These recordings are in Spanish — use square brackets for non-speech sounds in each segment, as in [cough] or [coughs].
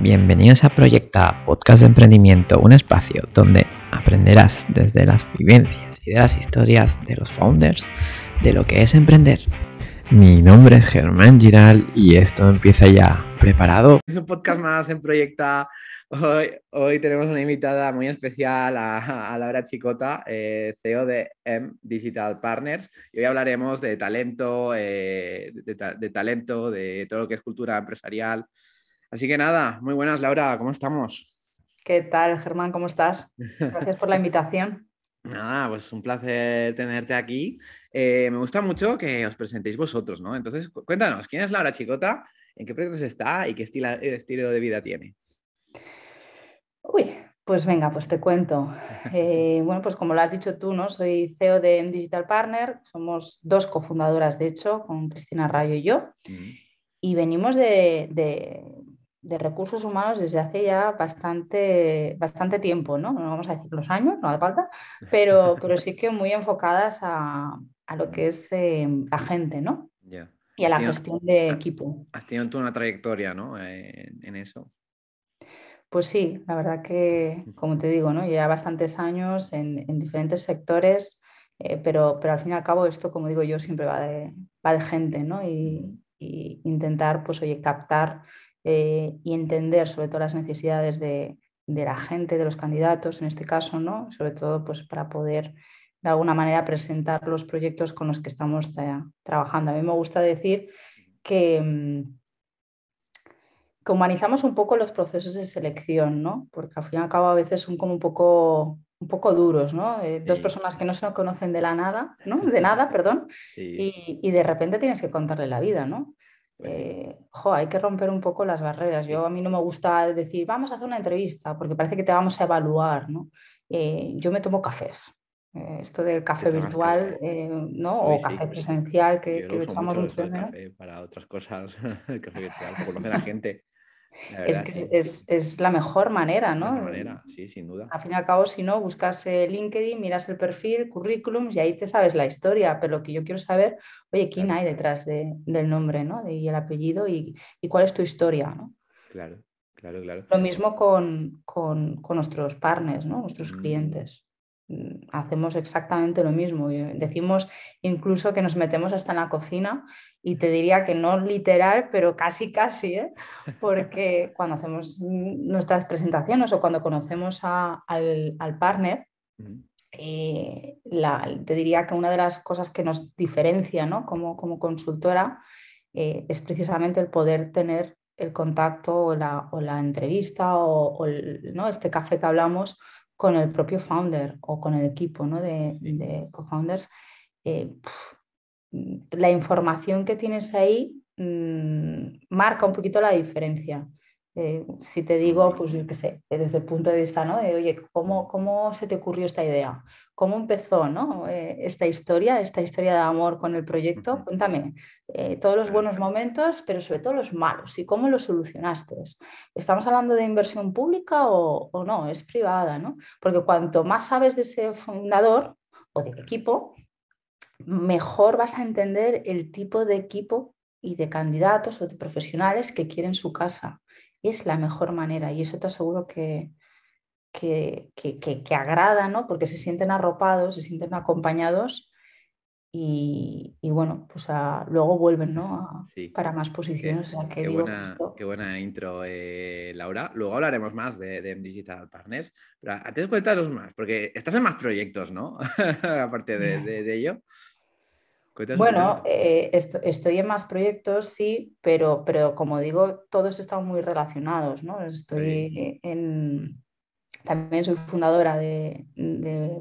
Bienvenidos a Proyecta, podcast de emprendimiento, un espacio donde aprenderás desde las vivencias y de las historias de los founders de lo que es emprender. Mi nombre es Germán Giral y esto empieza ya. ¿Preparado? Es un podcast más en Proyecta. Hoy, tenemos una invitada muy especial a, Laura Chicota, eh, CEO de M Digital Partners. Y hoy hablaremos de talento, eh, de talento, de todo lo que es cultura empresarial, Así que nada, muy buenas Laura, ¿cómo estamos? ¿Qué tal, Germán? ¿Cómo estás? Gracias por la invitación. [laughs] Nada, pues un placer tenerte aquí. Eh, me gusta mucho que os presentéis vosotros, ¿no? Entonces, cuéntanos, ¿quién es Laura Chicota? ¿En qué proyectos está y qué estilo, estilo de vida tiene? Uy, pues venga, pues te cuento. [laughs] Eh, bueno, pues como lo has dicho tú, ¿no? Soy CEO de Digital Partner, somos dos cofundadoras, de hecho, con Cristina Rayo y yo. Y venimos de, de recursos humanos desde hace ya bastante, bastante tiempo, ¿no? No vamos a decir los años, no hace falta, pero, pero sí que muy enfocadas a, a lo que es eh, la gente, ¿no? Y a la gestión de equipo. Has tenido tú una trayectoria, ¿no? Eh, en eso. Pues sí, la verdad que, como te digo, ¿no? Lleva bastantes años en, en diferentes sectores, eh, pero, pero al fin y al cabo esto, como digo yo, siempre va de, va de gente, ¿no? Y, y intentar, pues, oye, captar eh, y entender sobre todo las necesidades de, la gente, de los candidatos en este caso, ¿no? sobre todo pues, para poder de alguna manera presentar los proyectos con los que estamos trabajando. A mí me gusta decir que, mm, humanizamos un poco los procesos de selección, ¿no? porque al fin y al cabo a veces son como un poco un poco duros, ¿no? Eh, dos personas que no se conocen de la nada, ¿no? De nada, perdón, y, y, de repente tienes que contarle la vida, ¿no? Eh, hay que romper un poco las barreras. Yo a mí no me gusta decir, vamos a hacer una entrevista, porque parece que te vamos a evaluar, ¿no? Eh, yo me tomo cafés. Eh, esto del café virtual, ¿no? o café presencial, que, que echamos mucho, para otras cosas, [laughs] café virtual, para conocer a gente. Es que es, la mejor manera, ¿no? La manera, sí, sin duda. Al fin y al cabo, si no, buscas LinkedIn, miras el perfil, currículums y ahí te sabes la historia, pero lo que yo quiero saber, oye, ¿quién hay detrás del nombre, ¿no? y el apellido y, cuál es tu historia, ¿no? Claro, claro, claro. Lo mismo con, nuestros partners, ¿no? Nuestros mm. clientes. Hacemos exactamente lo mismo. Decimos incluso que nos metemos hasta en la cocina y te diría que no literal, pero casi, casi, ¿eh? porque [laughs] cuando hacemos nuestras presentaciones o cuando conocemos al, partner, eh, te diría que una de las cosas que nos diferencia ¿no? como, como consultora eh, es precisamente el poder tener el contacto o la, o la entrevista o, ¿no? este café que hablamos con el propio founder o con el equipo ¿no? de, de co-founders. Eh, la información que tienes ahí mm, marca un poquito la diferencia. Eh, si te digo, pues yo qué sé, desde el punto de vista, ¿no? De, oye, ¿cómo, ¿cómo se te ocurrió esta idea? ¿Cómo empezó, ¿no? Eh, esta historia, esta historia de amor con el proyecto? Cuéntame eh, todos los buenos momentos, pero sobre todo los malos y cómo los solucionaste. ¿Estamos hablando de inversión pública o, o no? Es privada, ¿no? Porque cuanto más sabes de ese fundador o del equipo, mejor vas a entender el tipo de equipo y de candidatos o de profesionales que quieren su casa. Es la mejor manera y eso te aseguro que, que, que, agrada, ¿no? Porque se sienten arropados, se sienten acompañados y, bueno, pues luego vuelven ¿no? para más posiciones. Qué, buena, intro, eh, Laura. Luego hablaremos más de, Digital Partners, pero antes cuéntanos más, porque estás en más proyectos, ¿no? [laughs] Aparte de, de ello. Bueno, eh, estoy en más proyectos, sí, pero, pero como digo, todos están muy relacionados, ¿no? Estoy en... También soy fundadora de,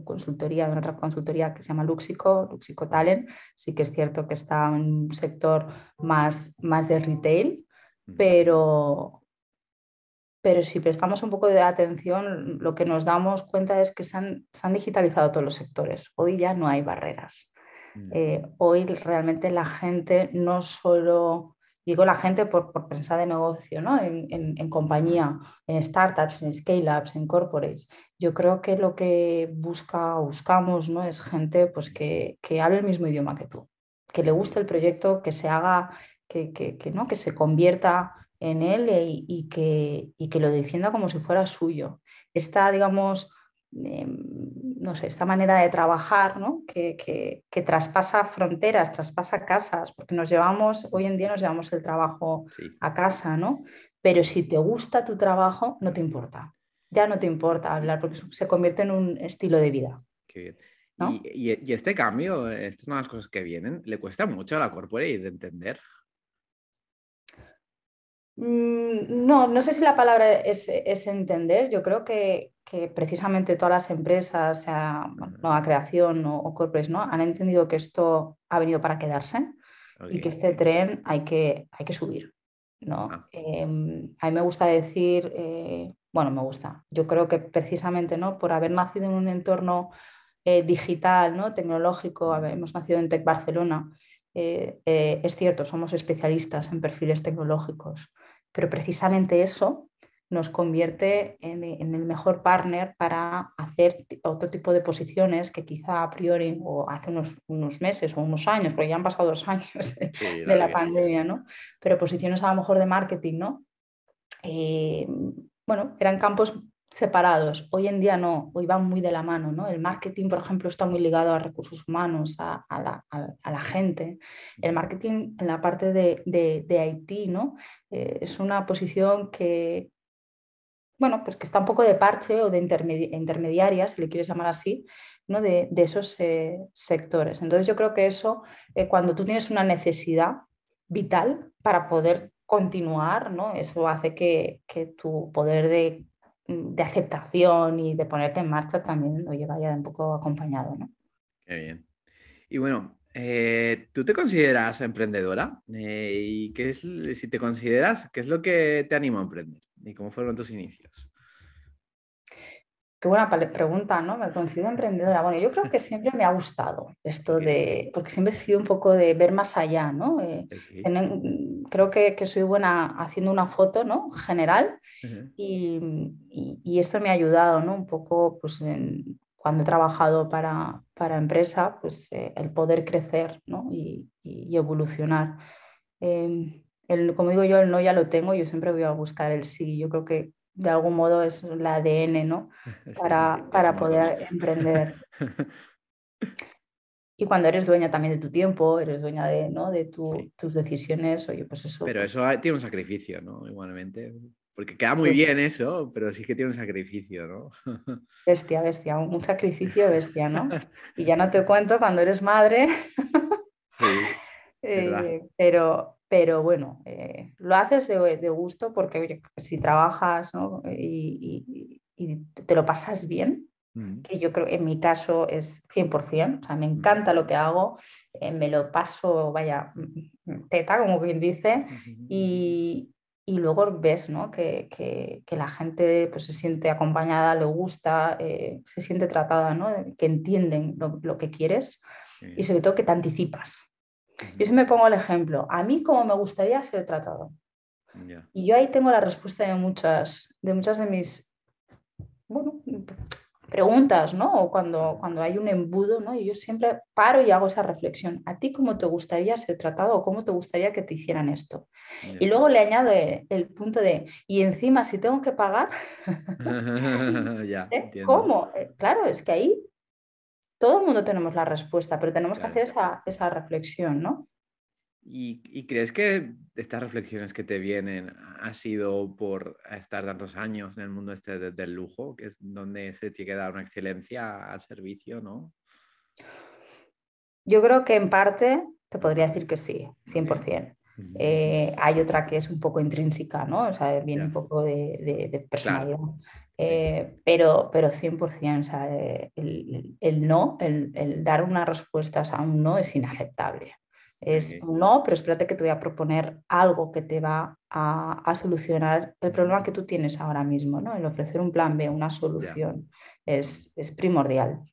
consultoría, de otra consultoría que se llama Luxico, Luxico Talent. Sí que es cierto que está en un sector más, más de retail, pero, pero si prestamos un poco de atención, lo que nos damos cuenta es que se han, se han digitalizado todos los sectores. Hoy ya no hay barreras. Mm. Eh, hoy realmente la gente no solo, digo la gente por, pensar de negocio, ¿no? en, compañía, en startups, en scale-ups, en corporates. Yo creo que lo que busca buscamos ¿no? es gente pues, que, que hable el mismo idioma que tú, que le guste el proyecto, que se haga, que, que, ¿no? que se convierta en él y, que, y que lo defienda como si fuera suyo. Esta, digamos, em, no sé, esta manera de trabajar, ¿no? que, traspasa fronteras, traspasa casas, porque nos llevamos, hoy en día nos llevamos el trabajo a casa, ¿no? Pero si te gusta tu trabajo, no te importa. Ya no te importa hablar porque se convierte en un estilo de vida. Qué bien. Y, este cambio, estas son las cosas que vienen, ¿le cuesta mucho a la corporate de entender? Mm, no, no sé si la palabra es, entender. Yo creo que, precisamente todas las empresas, sea nueva creación o, o ¿no? han entendido que esto ha venido para quedarse y que este tren hay que, hay que subir. ¿no? Ah. Em, a mí me gusta decir, eh, bueno, me gusta. Yo creo que precisamente ¿no? por haber nacido en un entorno eh, digital, ¿no? tecnológico, hemos nacido en Tech Barcelona. Eh, es cierto, somos especialistas en perfiles tecnológicos, pero precisamente eso nos convierte en, el mejor partner para hacer otro tipo de posiciones que quizá a priori o hace unos, meses o unos años, porque ya han pasado dos [laughs] años de, la pandemia, ¿no? Pero posiciones a lo mejor de marketing, ¿no? Eh, bueno, eran campos separados. Hoy en día no, hoy van muy de la mano. ¿no? El marketing, por ejemplo, está muy ligado a recursos humanos, a, la, gente. El marketing en la parte de, de, Haití ¿no? Eh, es una posición que, bueno, pues que está un poco de parche o de intermediaria, si le quieres llamar así, ¿no? de, esos eh, sectores. Entonces yo creo que eso, eh, cuando tú tienes una necesidad vital para poder continuar, ¿no? eso hace que, que tu poder de de aceptación y de ponerte en marcha también lo lleva ya un poco acompañado, ¿no? Qué bien. Y bueno, eh, ¿tú te consideras emprendedora? Eh, ¿Y qué es, si te consideras, qué es lo que te anima a emprender? ¿Y cómo fueron tus inicios? Qué buena pregunta, ¿no? Me considero emprendedora. Bueno, yo creo que [laughs] siempre me ha gustado esto de, porque siempre he sido un poco de ver más allá, ¿no? Eh, creo que, soy buena haciendo una foto, ¿no? General y, esto me ha ayudado, ¿no? Un poco, pues, cuando he trabajado para, para empresa, pues eh, el poder crecer, ¿no? Y, evolucionar. Em, el, como digo yo, el no ya lo tengo, yo siempre voy a buscar el sí. Yo creo que de algún modo es el ADN, ¿no? [laughs] Para, para poder emprender. [laughs] Y cuando eres dueña también de tu tiempo, eres dueña de, ¿no? de tus decisiones, oye, pues eso. Pero pues eso tiene un sacrificio, ¿no? Igualmente. Porque queda muy bien eso, pero sí que tiene un sacrificio, ¿no? [laughs] Bestia, bestia, un sacrificio bestia, ¿no? Y ya no te cuento cuando eres madre. Sí, eh, pero, pero bueno, eh, lo haces de, gusto porque si trabajas y, te lo pasas bien, mm. que yo creo que en mi caso es 100%, o sea, me mm. encanta lo que hago, eh, me lo paso, vaya, mm, teta, como quien dice, y, luego ves ¿no? que, la gente pues, se siente acompañada, le gusta, eh, se siente tratada, ¿no? que entienden lo, lo que quieres y sobre todo que te anticipas. Yo si me pongo el ejemplo, a mí como me gustaría ser tratado. Y yo ahí tengo la respuesta de muchas de, muchas de mis preguntas, ¿no? O cuando, cuando hay un embudo, ¿no? Y yo siempre paro y hago esa reflexión. ¿A ti cómo te gustaría ser tratado o cómo te gustaría que te hicieran esto? Y luego le añado el, punto de, y encima si tengo que pagar, [laughs] ¿Eh? ¿cómo? Eh, claro, es que ahí todo el mundo tenemos la respuesta, pero tenemos que hacer esa, reflexión, ¿no? ¿Y, crees que estas reflexiones que te vienen ha sido por estar tantos años en el mundo este del lujo, que es donde se tiene que dar una excelencia al servicio, ¿no? Yo creo que en parte te podría decir que sí, 100%. Eh, hay otra que es un poco intrínseca, ¿no? O sea, viene un poco de, personalidad. Eh, pero, pero 100%, o sea, eh, el, no, el, dar una respuesta a un no es inaceptable. Es un no, pero espérate que te voy a proponer algo que te va a, solucionar el problema que tú tienes ahora mismo, ¿no? El ofrecer un plan B, una solución, es, es primordial.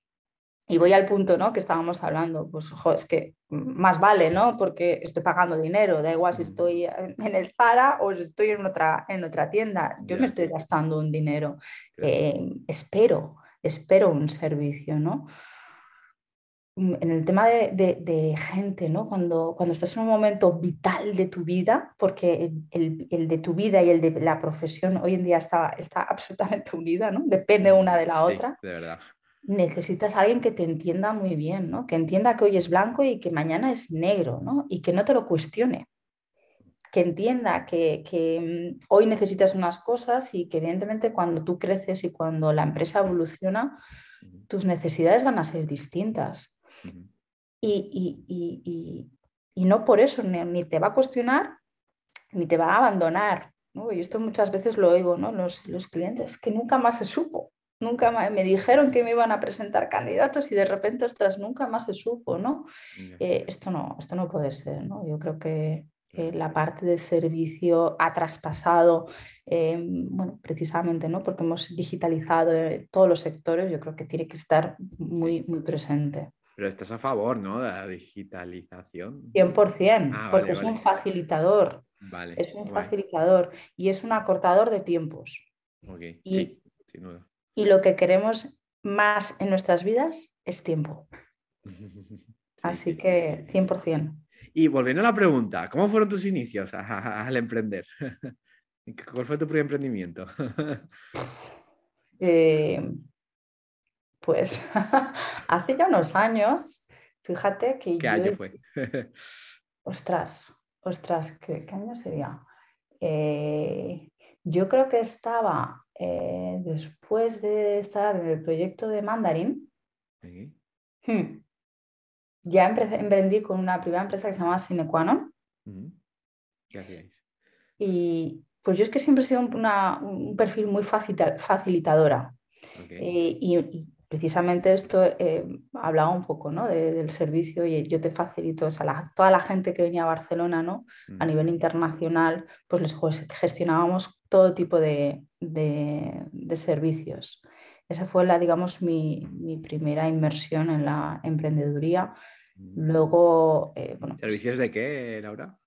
Y voy al punto, ¿no? Que estábamos hablando, pues es que más vale, ¿no? Porque estoy pagando dinero, da igual si estoy en el Zara o si estoy en otra, en otra tienda, yo me estoy gastando un dinero, eh, espero, espero un servicio, ¿no? mm, en el tema de, gente, ¿no? Cuando, cuando estás en un momento vital de tu vida, porque el, de tu vida y el de la profesión hoy en día está, está absolutamente [laughs] unida, ¿no? Depende una de la otra. De verdad. Necesitas a alguien que te entienda muy bien, ¿no? Que entienda que hoy es blanco y que mañana es negro, ¿no? Y que no te lo cuestione que entienda que, que, mm, hoy necesitas unas cosas y que evidentemente cuando tú creces y cuando la empresa evoluciona, tus necesidades van a ser distintas. y, no por eso ni, te va a cuestionar ni te va a abandonar. Y esto muchas veces lo oigo, ¿no? Los, los clientes, que nunca más se supo. Nunca más, me dijeron que me iban a presentar candidatos y de repente, ostras, nunca más se supo, ¿no? Eh, esto no, esto no puede ser, ¿no? Yo creo que, la parte de servicio ha traspasado, em, bueno, precisamente, ¿no? Porque hemos digitalizado eh, todos los sectores, yo creo que tiene que estar muy, muy presente. Pero estás a favor, ¿no? De la digitalización. 100%, ah, porque es un facilitador. Vale, es un facilitador y es un acortador de tiempos. y, sí, sin duda. Y lo que queremos más en nuestras vidas es tiempo. [laughs] Así que 100%. Y volviendo a la pregunta, ¿cómo fueron tus inicios al emprender? [laughs] ¿Cuál fue tu primer emprendimiento? [laughs] Eh, pues hace ya unos años, fíjate que ¿Qué año fue? ostras, ostras, ¿qué, año sería? Eh, yo creo que estaba eh, después de estar en el proyecto de Mandarin. ¿Sí? Hmm, ya emprendí con una primera empresa que se llama Sinequanon. ¿Qué hacíais? Y pues yo es que siempre he sido un perfil muy facilitadora. Eh, y, precisamente esto eh, hablaba un poco ¿no? del servicio y yo te facilito, o sea, toda la gente que venía a Barcelona ¿no? a nivel internacional, pues les gestionábamos todo tipo de, de servicios. Esa fue la, digamos, mi, mi, primera inmersión en la emprendeduría. Mm. Luego, eh, bueno, pues ¿Servicios de qué, Laura?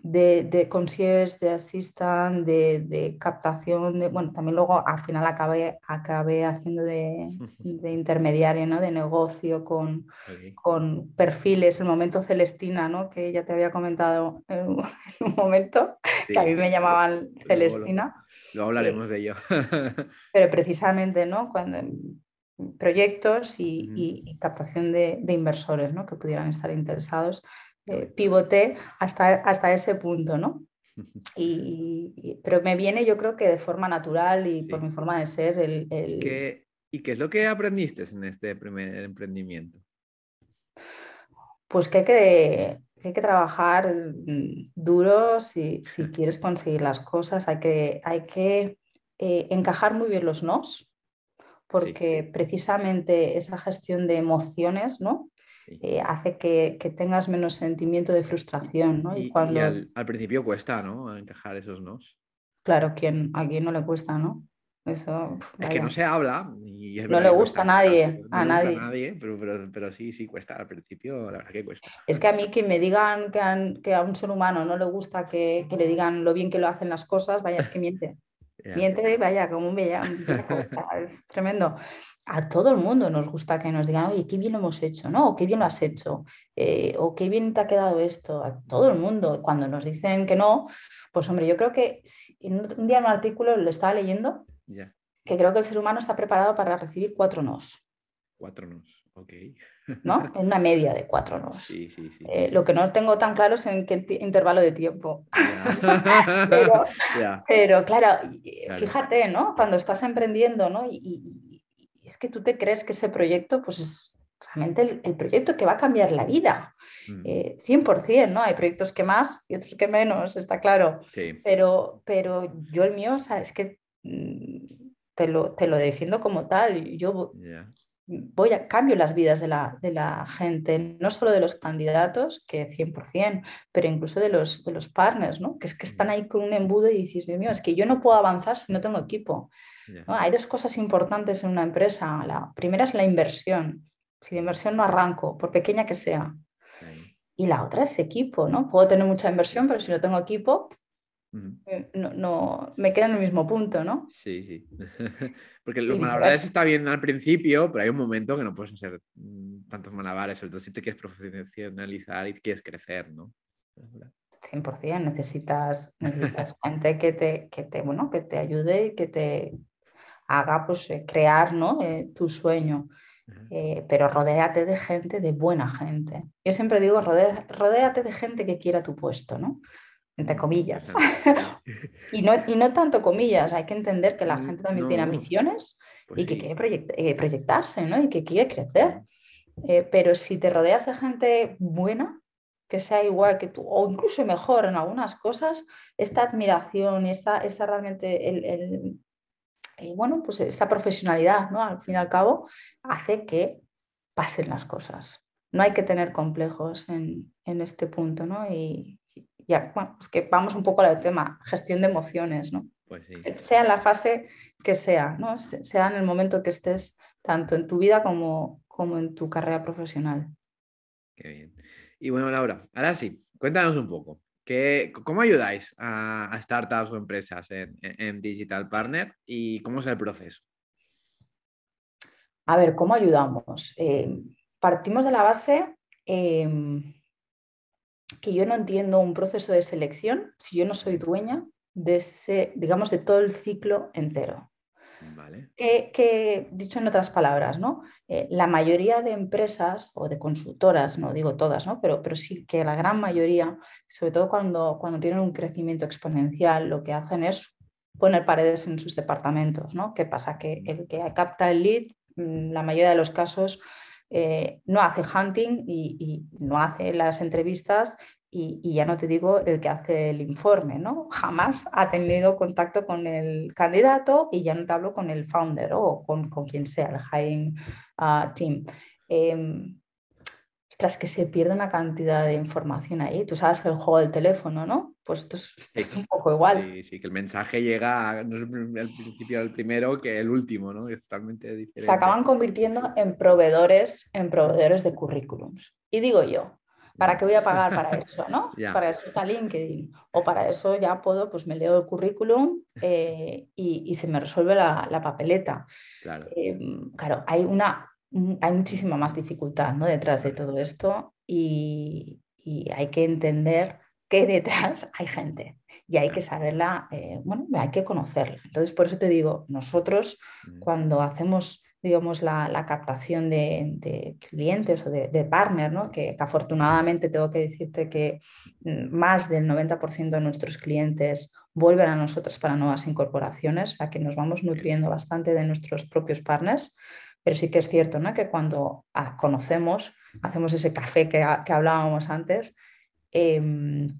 De, de concierge, de assistant, de, de, captación, de, bueno, también luego al final acabé, acabé haciendo de, [laughs] de intermediario, ¿no? De negocio con, con, perfiles, el momento Celestina, ¿no? Que ya te había comentado [laughs] en, un momento, que a mí me llamaban Celestina. Luego, hablaremos de ello. [laughs] pero precisamente, ¿no? Cuando, proyectos y, captación de, inversores ¿no? que pudieran estar interesados. Eh, pivoté hasta, hasta ese punto, ¿no? Y, pero me viene yo creo que de forma natural y por mi forma de ser el... ¿Y qué es lo que aprendiste en este primer emprendimiento? Pues que hay que, hay que trabajar mm, duro si, si, quieres conseguir las cosas, hay que, hay que eh, encajar muy bien los nos, porque precisamente esa gestión de emociones, ¿no? Eh, hace que, tengas menos sentimiento de frustración, ¿no? Y, cuando... al, principio cuesta, ¿no? Encajar esos nos. Claro, ¿quién, a quién no le cuesta, ¿no? Eso, es que no se habla. Y no le gusta a nadie. a nadie. nadie pero, pero, sí, sí cuesta. Al principio, la verdad que cuesta. Es que a mí que me digan que, que a un ser humano no le gusta que, que, le digan lo bien que lo hacen las cosas, vaya, es que miente. [laughs] Miente, vaya, como un bella, es tremendo. A todo el mundo nos gusta que nos digan, oye, qué bien lo hemos hecho, ¿no? O qué bien lo has hecho, eh, o qué bien te ha quedado esto. A todo el mundo. Cuando nos dicen que no, pues hombre, yo creo que un día en un artículo lo estaba leyendo, que creo que el ser humano está preparado para recibir cuatro nos. Cuatro nos. ¿No? En una media de cuatro nos. Eh, lo que no tengo tan claro es en qué intervalo de tiempo. [laughs] pero, claro, fíjate, ¿no? Cuando estás emprendiendo, ¿no? Y, es que tú te crees que ese proyecto, pues es realmente el, proyecto que va a cambiar la vida. 100%, mm. eh, ¿no? Hay proyectos que más y otros que menos, está claro. Pero, pero yo el mío, o es que mm, te lo, te lo defiendo como tal. Yo voy a cambio las vidas de la, gente, no solo de los candidatos, que 100%, pero incluso de los, de los partners, ¿no? que es que están ahí con un embudo y dices, Dios mío, es que yo no puedo avanzar si no tengo equipo. Hay dos cosas importantes en una empresa. La primera es la inversión. Si la inversión no arranco, por pequeña que sea. Y la otra es equipo, ¿no? Puedo tener mucha inversión, pero si no tengo equipo, Eh, no, no, me queda en el mismo punto, ¿no? Sí, sí. [laughs] Porque los malabares está bien al principio, pero hay un momento que no puedes hacer mm, tantos malabares, sobre todo si te quieres profesionalizar y quieres crecer, ¿no? 100%, necesitas, necesitas [laughs] gente que te, que, te, bueno, que te ayude y que te haga pues, eh, crear ¿no? Eh, tu sueño. pero rodéate de gente, de buena gente. Yo siempre digo, rodéate de gente que quiera tu puesto, ¿no? entre comillas. [laughs] y, no, y no tanto comillas, hay que entender que la mm, gente también tiene ambiciones pues y que quiere eh, proyectarse ¿no? y que quiere crecer. Eh, pero si te rodeas de gente buena, que sea igual que tú, o incluso mejor en algunas cosas, esta admiración y esta, esta realmente el, el, bueno, pues esta profesionalidad, ¿no? Al fin y al cabo, hace que pasen las cosas. No hay que tener complejos en, en este punto, ¿no? Y, ya, bueno, pues que vamos un poco al tema, gestión de emociones, ¿no? Pues sí. Sea la fase que sea, ¿no? Sea en el momento que estés tanto en tu vida como, como en tu carrera profesional. Qué bien. Y bueno, Laura, ahora sí, cuéntanos un poco. ¿Qué, ¿Cómo ayudáis a, startups o empresas en, Digital Partner y cómo es el proceso? A ver, ¿cómo ayudamos? Eh, partimos de la base em, que yo no entiendo un proceso de selección si yo no soy dueña de ese, digamos, de todo el ciclo entero. Vale. Que, dicho en otras palabras, ¿no? Eh, la mayoría de empresas o de consultoras, no digo todas, ¿no? pero, pero sí que la gran mayoría, sobre todo cuando, cuando tienen un crecimiento exponencial, lo que hacen es poner paredes en sus departamentos. ¿no? ¿Qué pasa? Que el que capta el lead, mm, la mayoría de los casos, eh, no hace hunting y, no hace las entrevistas y, ya no te digo el que hace el informe, ¿no? Jamás ha tenido contacto con el candidato y ya no te hablo con el founder o con, quien sea, el hiring ah, team. Tras que se pierde una cantidad de información ahí. Tú sabes el juego del teléfono, ¿no? Pues esto es, un poco igual. Sí, sí, que el mensaje llega al principio del primero que el último, ¿no? Es totalmente diferente. Se acaban convirtiendo en proveedores, en proveedores de currículums. Y digo yo, ¿para qué voy a pagar para [laughs] eso, no? Para eso está LinkedIn. O para eso ya puedo, pues me leo el currículum [laughs] eh, y, se me resuelve la, papeleta. Claro. Em, claro, hay una hay muchísima más dificultad ¿no? detrás de todo esto y, hay que entender que detrás hay gente y hay que saberla, eh, bueno, hay que conocerla. Entonces, por eso te digo, nosotros cuando hacemos, digamos, la, captación de, clientes o de, partners, ¿no? que, afortunadamente tengo que decirte que mm, más del 90% de nuestros clientes vuelven a nosotros para nuevas incorporaciones, a que nos vamos nutriendo bastante de nuestros propios partners. Pero sí que es cierto ¿no? que cuando ah, conocemos, hacemos ese café que, hablábamos antes, em,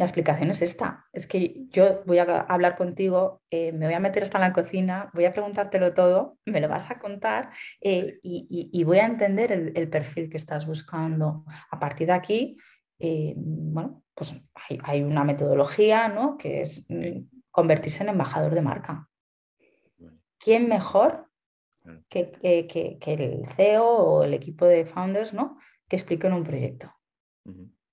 la explicación es esta. Es que yo voy a hablar contigo, eh, me voy a meter hasta en la cocina, voy a preguntártelo todo, me lo vas a contar eh, y, voy a entender el, perfil que estás buscando. A partir de aquí, eh, bueno, pues hay, una metodología ¿no? que es mm, convertirse en embajador de marca. ¿Quién mejor que, el CEO o el equipo de founders, ¿no? Que expliquen un proyecto.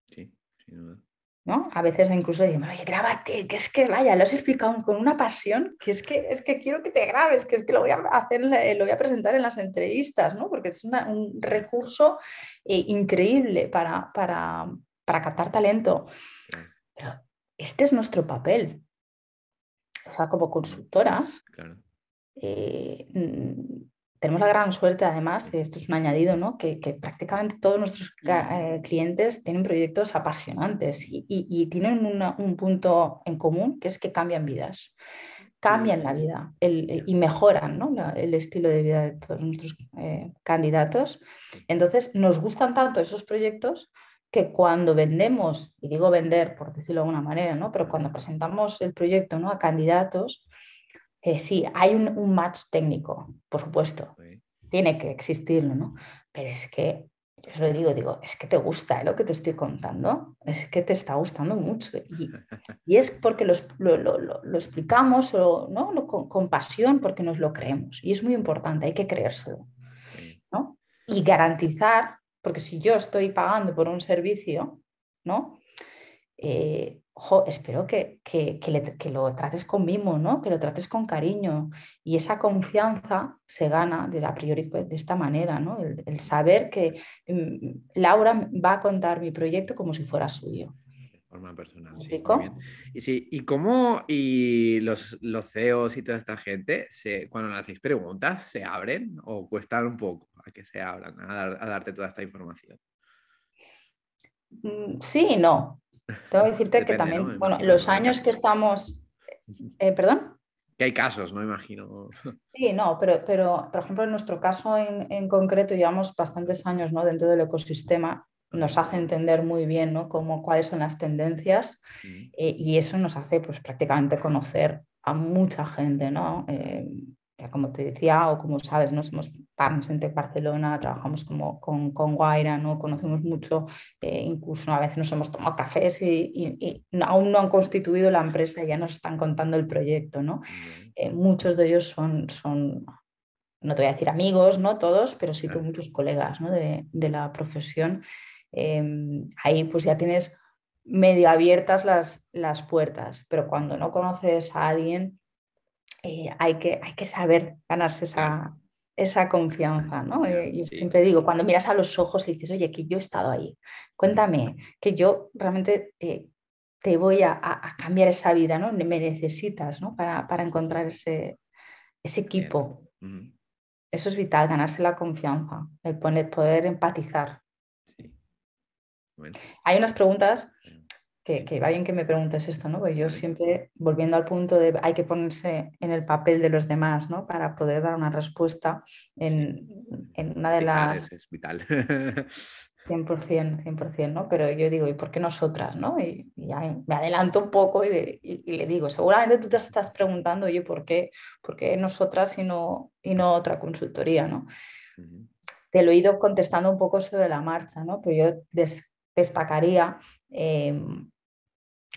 Sí, sin duda. ¿No? A veces incluso decimos, oye, grábate, que es que vaya, lo has explicado con una pasión, que es que, es que quiero que te grabes, que es que lo voy a hacer, lo voy a presentar en las entrevistas, ¿no? Porque es un recurso eh, increíble para, para, para, captar talento. Pero este es nuestro papel. O sea, como consultoras, claro. Eh, tenemos la gran suerte, además, de esto es un añadido, ¿no? que, prácticamente todos nuestros eh, clientes tienen proyectos apasionantes y, tienen un punto en común, que es que cambian vidas, cambian la vida y mejoran el estilo de vida de todos nuestros eh, candidatos. Entonces, nos gustan tanto esos proyectos que cuando vendemos, y digo vender por decirlo de alguna manera, ¿no? pero cuando presentamos el proyecto ¿no? a candidatos, eh, sí, hay un, match técnico, por supuesto, tiene que existirlo, ¿no? Pero es que, yo se lo digo, digo, es que te gusta ¿eh? lo que te estoy contando, es que te está gustando mucho. Y, es porque lo, explicamos ¿no? Con, pasión, porque nos lo creemos. Y es muy importante, hay que creérselo. ¿no? Y garantizar, porque si yo estoy pagando por un servicio, ¿no? Eh, espero que, que, lo trates con mimo, ¿no? que lo trates con cariño. Y esa confianza se gana de a priori pues, de esta manera, ¿no? el, saber que mm, Laura va a contar mi proyecto como si fuera suyo. De forma personal, sí, Y, sí, ¿y cómo y los, los CEOs y toda esta gente, se, cuando le hacéis preguntas, se abren o cuestan un poco a que se abran, a, darte toda esta información? Mm, sí y no. Tengo que decirte que también, bueno, los años que estamos, eh, perdón. Que hay casos, ¿no? Imagino. Sí, no, pero, pero por ejemplo, en nuestro caso en, concreto llevamos bastantes años ¿no? dentro del ecosistema, nos hace entender muy bien ¿no? Cómo, cuáles son las tendencias eh, y eso nos hace pues prácticamente conocer a mucha gente, ¿no? Eh, como te decía, o como sabes, ¿no? somos partners en Tech Barcelona, trabajamos como, con, con Guaira, ¿no? conocemos mucho, eh, incluso a veces nos hemos tomado cafés y, aún no han constituido la empresa, ya nos están contando el proyecto. ¿no? Eh, muchos de ellos son, son, no te voy a decir amigos, no todos, pero sí que muchos colegas ¿no? de, de, la profesión. Em, ahí pues ya tienes medio abiertas las, las puertas, pero cuando no conoces a alguien, eh, hay, que, hay que saber ganarse esa, esa confianza, ¿no? Eh, yo siempre digo, cuando miras a los ojos y dices, oye, que yo he estado ahí, cuéntame, que yo realmente eh, te voy a, a, cambiar esa vida, ¿no? Me necesitas, ¿no? Para, para encontrar ese, ese equipo. Eso es vital, ganarse la confianza, el poner, poder empatizar. Hay unas preguntas que, que, va bien que me preguntes esto, ¿no? Porque yo siempre, volviendo al punto de hay que ponerse en el papel de los demás, ¿no? Para poder dar una respuesta en, en una de las... Es, vital. [laughs] 100%, 100%, ¿no? Pero yo digo, ¿y por qué nosotras, no? Y, me adelanto un poco y le, digo, seguramente tú te estás preguntando, oye, ¿por qué, por qué nosotras y no, y no otra consultoría, ¿no? Te lo he ido contestando un poco sobre la marcha, ¿no? Pero yo destacaría em,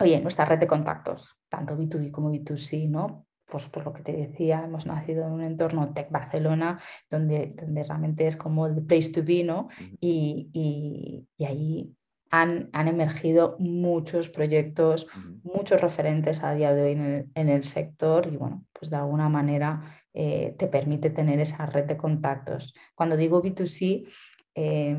oye, nuestra red de contactos, tanto B2B como B2C, ¿no? Pues por lo que te decía, hemos nacido en un entorno Tech Barcelona, donde, donde realmente es como el place to be, ¿no? Y, y, ahí han, han, emergido muchos proyectos, muchos referentes a día de hoy en el, en el, sector y bueno, pues de alguna manera eh, te permite tener esa red de contactos. Cuando digo B2C, eh,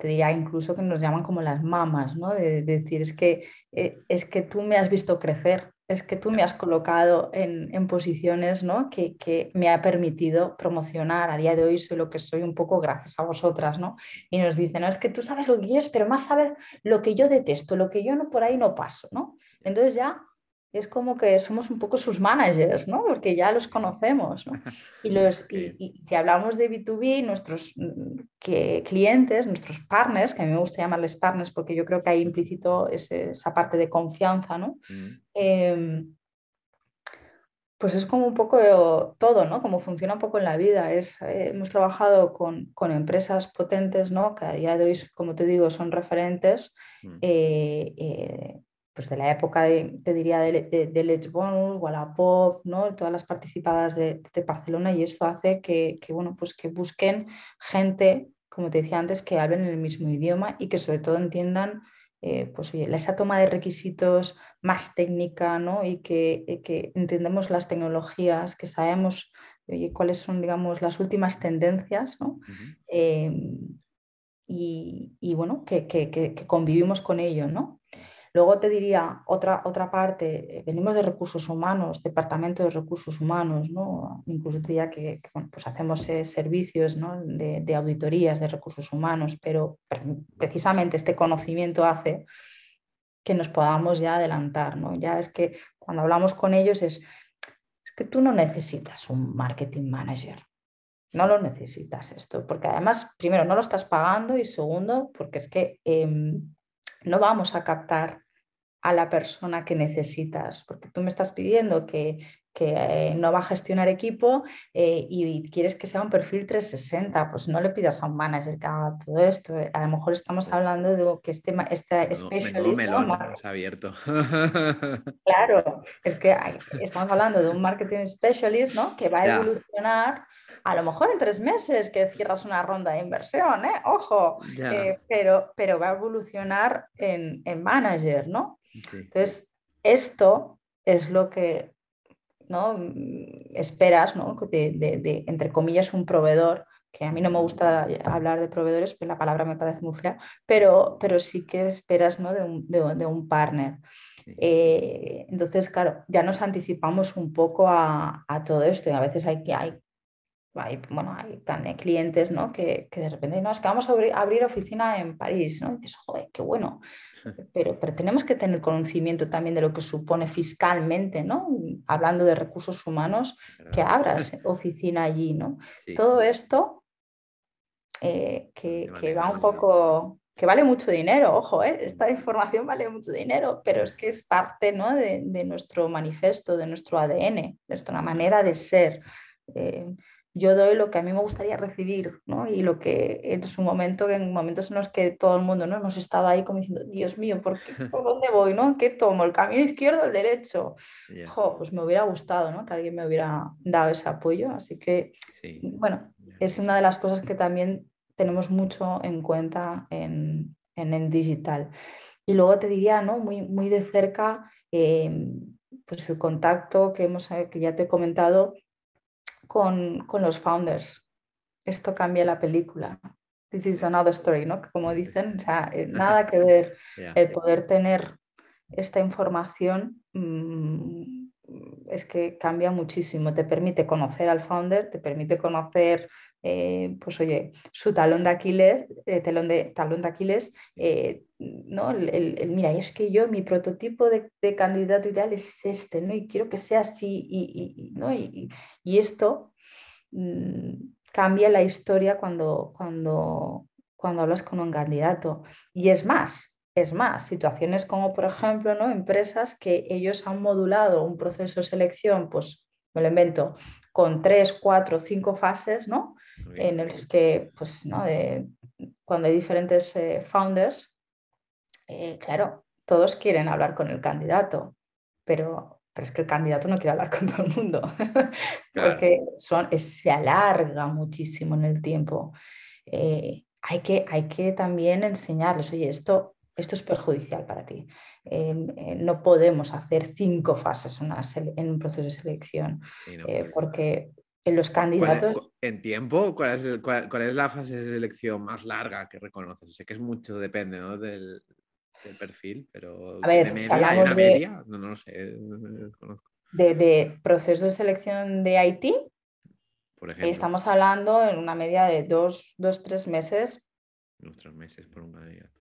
te diría incluso que nos llaman como las mamas, ¿no? De, decir, es que, eh, es que tú me has visto crecer, es que tú me has colocado en, en posiciones ¿no? que, que, me ha permitido promocionar. A día de hoy soy lo que soy un poco gracias a vosotras, ¿no? Y nos dicen, no, es que tú sabes lo que quieres, pero más sabes lo que yo detesto, lo que yo no por ahí no paso, ¿no? Entonces ya es como que somos un poco sus managers, ¿no? Porque ya los conocemos, ¿no? [laughs] Y, los, y, si hablamos de B2B, nuestros mm, clientes, nuestros partners, que a mí me gusta llamarles partners porque yo creo que hay implícito esa parte de confianza, ¿no? Em, pues es como un poco todo, ¿no? Como funciona un poco en la vida. Es, eh, hemos trabajado con, con, empresas potentes, ¿no? Que a día de hoy, como te digo, son referentes. Mm. Eh, eh, pues de la época, de, te diría, de, de, de Let's Bonus, Wallapop, ¿no? todas las participadas de, Barcelona y esto hace que, que, bueno, pues que busquen gente, como te decía antes, que hablen el mismo idioma y que sobre todo entiendan eh, pues, esa toma de requisitos más técnica ¿no? y que, que entendemos las tecnologías, que sabemos cuáles son, digamos, las últimas tendencias ¿no? Y, y, bueno, que, que, convivimos con ello, ¿no? Luego te diría otra, otra parte, eh, venimos de recursos humanos, departamento de recursos humanos, ¿no? incluso te diría que, pues hacemos eh, servicios de, auditorías de recursos humanos, pero precisamente este conocimiento hace que nos podamos ya adelantar. ¿no? Ya es que cuando hablamos con ellos es, que tú no necesitas un marketing manager. No lo necesitas esto, porque además, primero, no lo estás pagando y segundo, porque es que em, no vamos a captar a la persona que necesitas, porque tú me estás pidiendo que, que eh, no va a gestionar equipo eh, y quieres que sea un perfil 360, pues no le pidas a un manager que haga todo esto. A lo mejor estamos hablando de que este, este specialist... abierto. [laughs] Claro, es que estamos hablando de un marketing specialist ¿no? que va a evolucionar a lo mejor en tres meses que cierras una ronda de inversión, ¿eh? ojo, pero, pero va a evolucionar en, en manager, ¿no? Entonces, esto es lo que ¿no? esperas ¿no? De, entre comillas, un proveedor, que a mí no me gusta hablar de proveedores, pues la palabra me parece muy fea, pero, pero sí que esperas ¿no? de, un, de, un partner. Eh, entonces, claro, ya nos anticipamos un poco a, a todo esto y a veces hay, hay hay, bueno, hay clientes ¿no? que, que, de repente, no, es que vamos a abrir, oficina en París, ¿no? Y dices, joder, qué bueno. Pero, pero tenemos que tener conocimiento también de lo que supone fiscalmente, ¿no? Hablando de recursos humanos, que abras oficina allí, ¿no? Todo esto eh, que, que va un poco, que vale mucho dinero, ojo, ¿eh? esta información vale mucho dinero, pero es que es parte ¿no? de, de nuestro manifiesto, de nuestro ADN, de nuestra manera de ser. Eh, yo doy lo que a mí me gustaría recibir, ¿no? Y lo que en su momento, en momentos en los que todo el mundo, ¿no? Hemos estado ahí como diciendo, Dios mío, ¿por, qué, ¿por dónde voy, no? ¿Qué tomo? ¿El camino izquierdo o el derecho? pues me hubiera gustado, ¿no? Que alguien me hubiera dado ese apoyo. Así que, bueno, es una de las cosas que también tenemos mucho en cuenta en, en, digital. Y luego te diría, ¿no? Muy, muy de cerca, em, pues el contacto que, hemos, que ya te he comentado con, los founders. Esto cambia la película. This is another story, ¿no? Como dicen, o sea, eh, [laughs] nada que ver el poder tener esta información mm, es que cambia muchísimo. Te permite conocer al founder, te permite conocer, eh, pues oye, su talón de Aquiles, eh, talón, de, talón de Aquiles, ¿no? El, mira, es que yo, mi prototipo de, candidato ideal es este, ¿no? Y quiero que sea así, y, ¿no? y, esto mm, cambia la historia cuando, cuando, cuando hablas con un candidato. Y es más, es más, situaciones como, por ejemplo, ¿no? empresas que ellos han modulado un proceso de selección, pues me lo invento, con tres, cuatro, cinco fases, ¿no? En los que, pues, ¿no? cuando hay diferentes eh, founders, eh, claro, todos quieren hablar con el candidato, pero, pero, es que el candidato no quiere hablar [laughs] con todo el mundo, [laughs] porque son, se alarga muchísimo en el tiempo. Eh, hay, que, hay que también enseñarles, oye, esto, esto es perjudicial para ti. Em, eh, no podemos hacer cinco fases en un proceso de selección, porque en los candidatos... en tiempo, ¿cuál es, cuál, es, la fase de selección más larga que reconoces? Sé que es mucho, depende ¿no? del, el perfil, pero de media, una media, no, no lo sé, De, proceso de selección de Haití, por ejemplo. Estamos hablando en una media de dos, dos tres meses. Dos, tres meses por un candidato.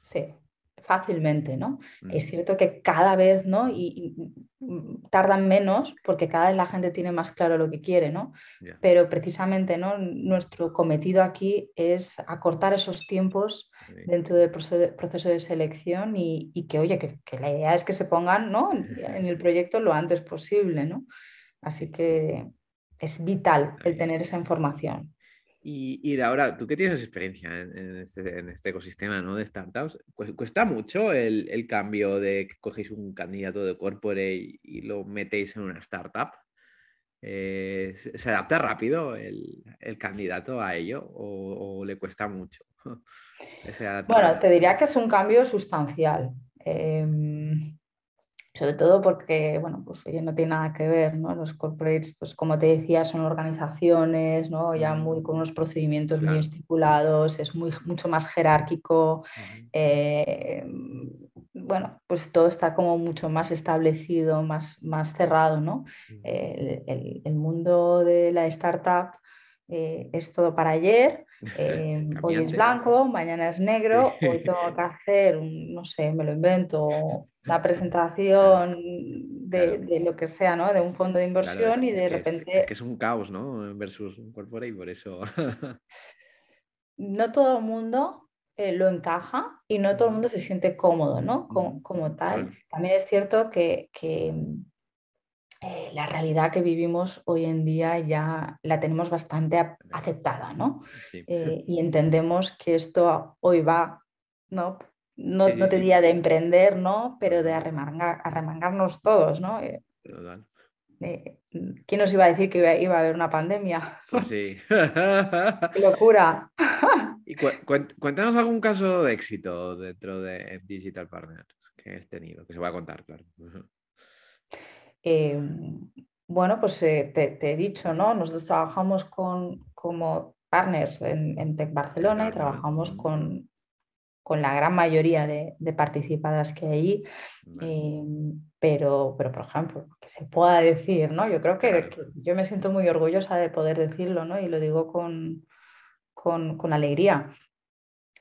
Sí fácilmente, ¿no? Es cierto que cada vez, ¿no? Y, mm, tardan menos porque cada vez la gente tiene más claro lo que quiere, ¿no? Pero precisamente, ¿no? Nuestro cometido aquí es acortar esos tiempos dentro del proceso de selección y, que, oye, que, la idea es que se pongan, ¿no? En el proyecto lo antes posible, ¿no? Así que es vital el tener esa información. Y, ahora, tú que tienes experiencia este, en, este, ecosistema ¿no? de startups, ¿cuesta mucho el, cambio de que cogéis un candidato de corporate y, lo metéis en una startup? Eh, ¿Se adapta rápido el, candidato a ello o, le cuesta mucho? [laughs] bueno, te diría que es un cambio sustancial. Em, sobre todo porque, bueno, pues no tiene nada que ver, ¿no? Los corporates, pues como te decía, son organizaciones, ¿no? Ya muy con unos procedimientos muy estipulados, es muy, mucho más jerárquico, eh, bueno, pues todo está como mucho más establecido, más, más cerrado, ¿no? el, el, mundo de la startup eh, es todo para ayer, [laughs] eh, hoy es blanco, mañana es negro, hoy tengo que [laughs] hacer, no sé, me lo invento, la presentación de, lo que sea, ¿no? De un fondo de inversión y de repente... Es, que es un caos, ¿no? Versus un corporate y por eso... [laughs] no todo el mundo eh, lo encaja y no todo el mundo se siente cómodo, ¿no? Como, tal. También es cierto que, eh, la realidad que vivimos hoy en día ya la tenemos bastante aceptada, ¿no? Eh, [laughs] y entendemos que esto hoy va, ¿no? No, te diría de emprender, ¿no? Pero de arremangarnos todos, ¿no? Eh, eh, ¿Quién nos iba a decir que iba, a haber una pandemia? Pues [laughs] sí. ¡Qué [laughs] locura! [laughs] y cuéntanos algún caso de éxito dentro de Digital Partners. que has tenido? Que se va a contar, claro. Em, bueno, pues eh, te, he dicho, ¿no? Nosotros trabajamos con, como partners en, en Tech Barcelona y trabajamos con, con la gran mayoría de, participadas que hay, em, pero, pero por ejemplo, que se pueda decir, ¿no? Yo creo que, yo me siento muy orgullosa de poder decirlo, ¿no? Y lo digo con, con, alegría.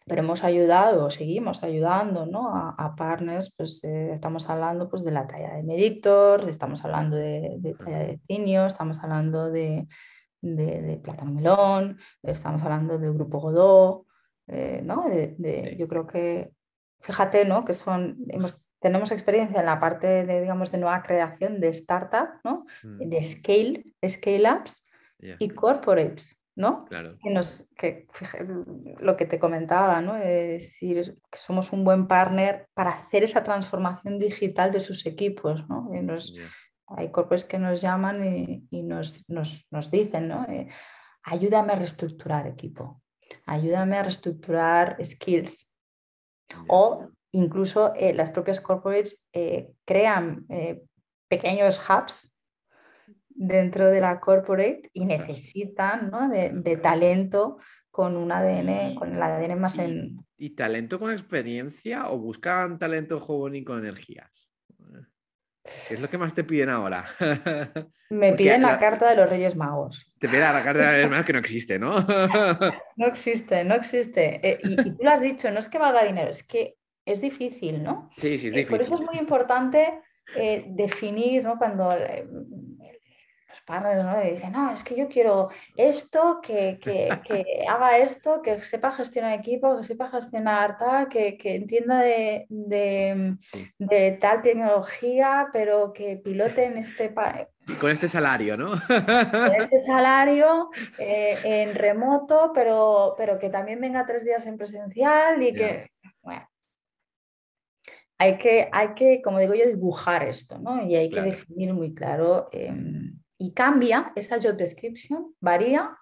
Pero hemos ayudado, seguimos ayudando ¿no? a, partners, pues eh, estamos hablando pues, de la talla de Medictor, estamos hablando de, de talla de Cinio, estamos hablando de, de, de Plátano Melón, estamos hablando del Grupo Godó, eh, ¿no? De, Yo creo que, fíjate, ¿no? Que son, hemos, tenemos experiencia en la parte de, digamos, de nueva creación de startup, ¿no? Mm. De scale, scale ups y corporates, ¿no? Claro. Que nos, que, lo que te comentaba, ¿no? De decir que somos un buen partner para hacer esa transformación digital de sus equipos, ¿no? Hay corporates que nos llaman y, nos, nos, nos, dicen, ¿no? Eh, ayúdame a reestructurar equipo ayúdame a reestructurar skills. O incluso eh, las propias corporates eh, crean eh, pequeños hubs dentro de la corporate y necesitan de, talento con un ADN, con el ADN más en... ¿Y talento con experiencia o buscan talento joven y con energías? ¿Qué es lo que más te piden ahora? [laughs] Me piden la, carta de los Reyes Magos. Te piden la carta de los Reyes Magos que no existe, ¿no? [laughs] no existe, no existe. Eh, y, tú lo has dicho, no es que valga dinero, es que es difícil, ¿no? Sí, sí, es difícil. Eh, por eso es muy importante eh, definir, ¿no? Cuando los padres ¿no? le dicen, no, es que yo quiero esto, que, haga esto, que sepa gestionar equipo, que sepa gestionar tal, que, entienda de, de, tal tecnología, pero que pilote en este Con este salario, ¿no? Con este salario eh, en remoto, pero, pero que también venga tres días en presencial y que, bueno, hay que, hay que, como digo yo, dibujar esto, ¿no? Y hay que definir muy claro em, y cambia, esa job description varía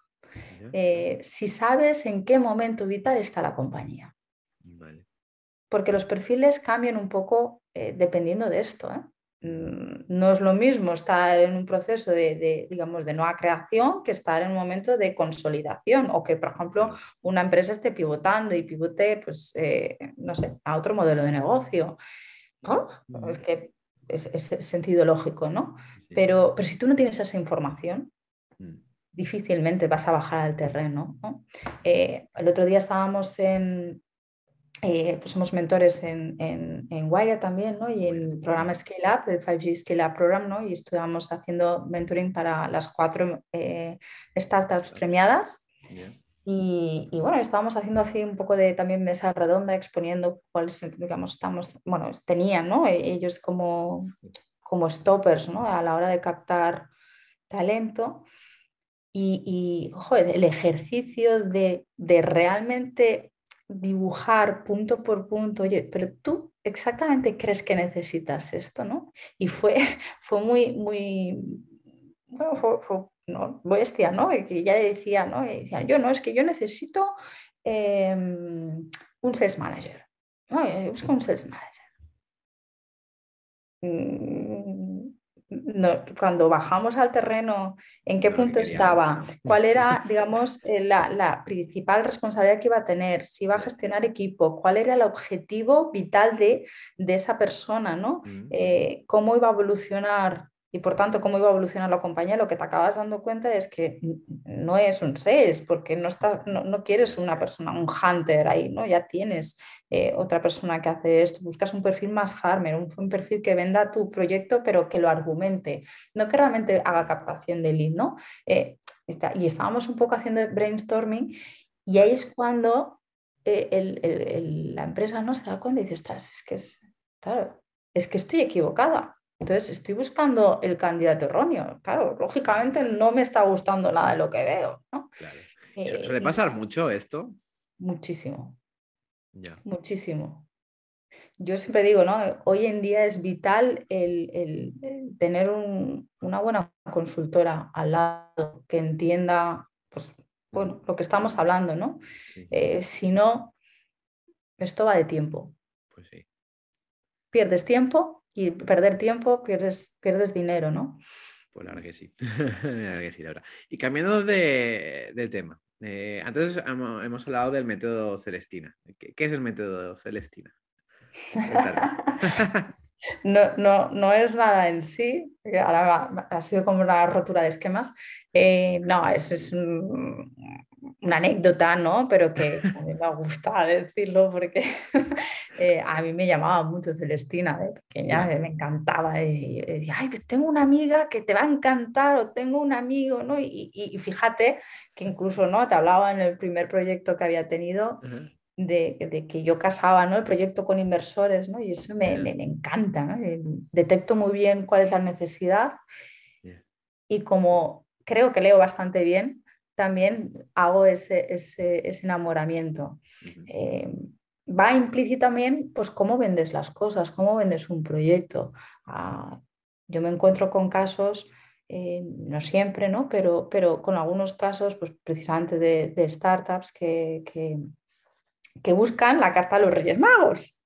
eh, si sabes en qué momento vital está la compañía. Porque los perfiles cambian un poco eh, dependiendo de esto. ¿eh? Mm, no es lo mismo estar en un proceso de, digamos, de nueva creación que estar en un momento de consolidación o que, por ejemplo, una empresa esté pivotando y pivote, pues, no sé, a otro modelo de negocio. Es que es, es, sentido lógico, ¿no? Pero, pero si tú no tienes esa información, mm. difícilmente vas a bajar al terreno. Eh, el otro día estábamos en, eh, pues somos mentores en, en, en también, ¿no? Y en el programa Scale Up, el 5G Scale Up Program, ¿no? Y estuvimos haciendo mentoring para las cuatro eh, startups premiadas. Y, y, bueno, estábamos haciendo así un poco de también mesa redonda, exponiendo cuáles, digamos, estamos, bueno, tenían, ¿no? E-, ellos como, como stoppers ¿no? a la hora de captar talento. Y, el ejercicio de, realmente dibujar punto por punto, oye, pero tú exactamente crees que necesitas esto, ¿no? Y fue, [laughs] fue muy, muy, bueno, fue ¿no? bestia, ¿no? Que ya decía, ¿no? Y decía, yo no, es que yo necesito em, un sales manager, ¿no? Yo busco un sales manager. Mm, cuando bajamos al terreno, ¿en qué punto estaba? ¿Cuál era, [laughs] digamos, eh, la, principal responsabilidad que iba a tener? Si iba a gestionar equipo, ¿cuál era el objetivo vital de, esa persona? ¿no? Mm. Eh, ¿Cómo iba a evolucionar y por tanto cómo iba a evolucionar la compañía, lo que te acabas dando cuenta es que no es un sales, porque no, está, no, quieres una persona, un hunter ahí, ¿no? Ya tienes eh, otra persona que hace esto, buscas un perfil más farmer, un, perfil que venda tu proyecto, pero que lo argumente, no que realmente haga captación de lead, ¿no? Eh, y estábamos un poco haciendo brainstorming y ahí es cuando eh, la empresa no se da cuenta y dice, ostras, es que es, claro, es que estoy equivocada entonces estoy buscando el candidato erróneo. Claro, lógicamente no me está gustando nada de lo que veo. ¿no? Eh, ¿Suele pasar mucho esto? Muchísimo. Muchísimo. Yo siempre digo, ¿no? Hoy en día es vital el, tener una buena consultora al lado que entienda pues, bueno, lo que estamos hablando, ¿no? Eh, si no, esto va de tiempo. Pues sí. pierdes tiempo y perder tiempo pierdes, pierdes dinero, ¿no? Pues la verdad que sí, [laughs] que sí, Laura. Y cambiando de, tema, eh, antes hemos, hablado del método Celestina. ¿Qué, es el método Celestina? [laughs] [laughs] no, no, no es nada en sí, ahora ha sido como una rotura de esquemas. Eh, no, eso es una anécdota, ¿no? Pero que a mí me gusta decirlo porque [laughs] eh, a mí me llamaba mucho Celestina de pequeña, me encantaba. Y, decía, ay, pues tengo una amiga que te va a encantar o tengo un amigo, ¿no? Y, fíjate que incluso, ¿no? Te hablaba en el primer proyecto que había tenido. De, que yo casaba ¿no? el proyecto con inversores ¿no? y eso me, me, encanta. ¿no? Eh, detecto muy bien cuál es la necesidad y como creo que leo bastante bien, también hago ese, ese, enamoramiento. Eh, va implícito también, pues, cómo vendes las cosas, cómo vendes un proyecto. Ah, yo me encuentro con casos, eh, no siempre, ¿no? Pero, pero con algunos casos, pues, precisamente de, startups que, que, buscan la carta de los Reyes Magos.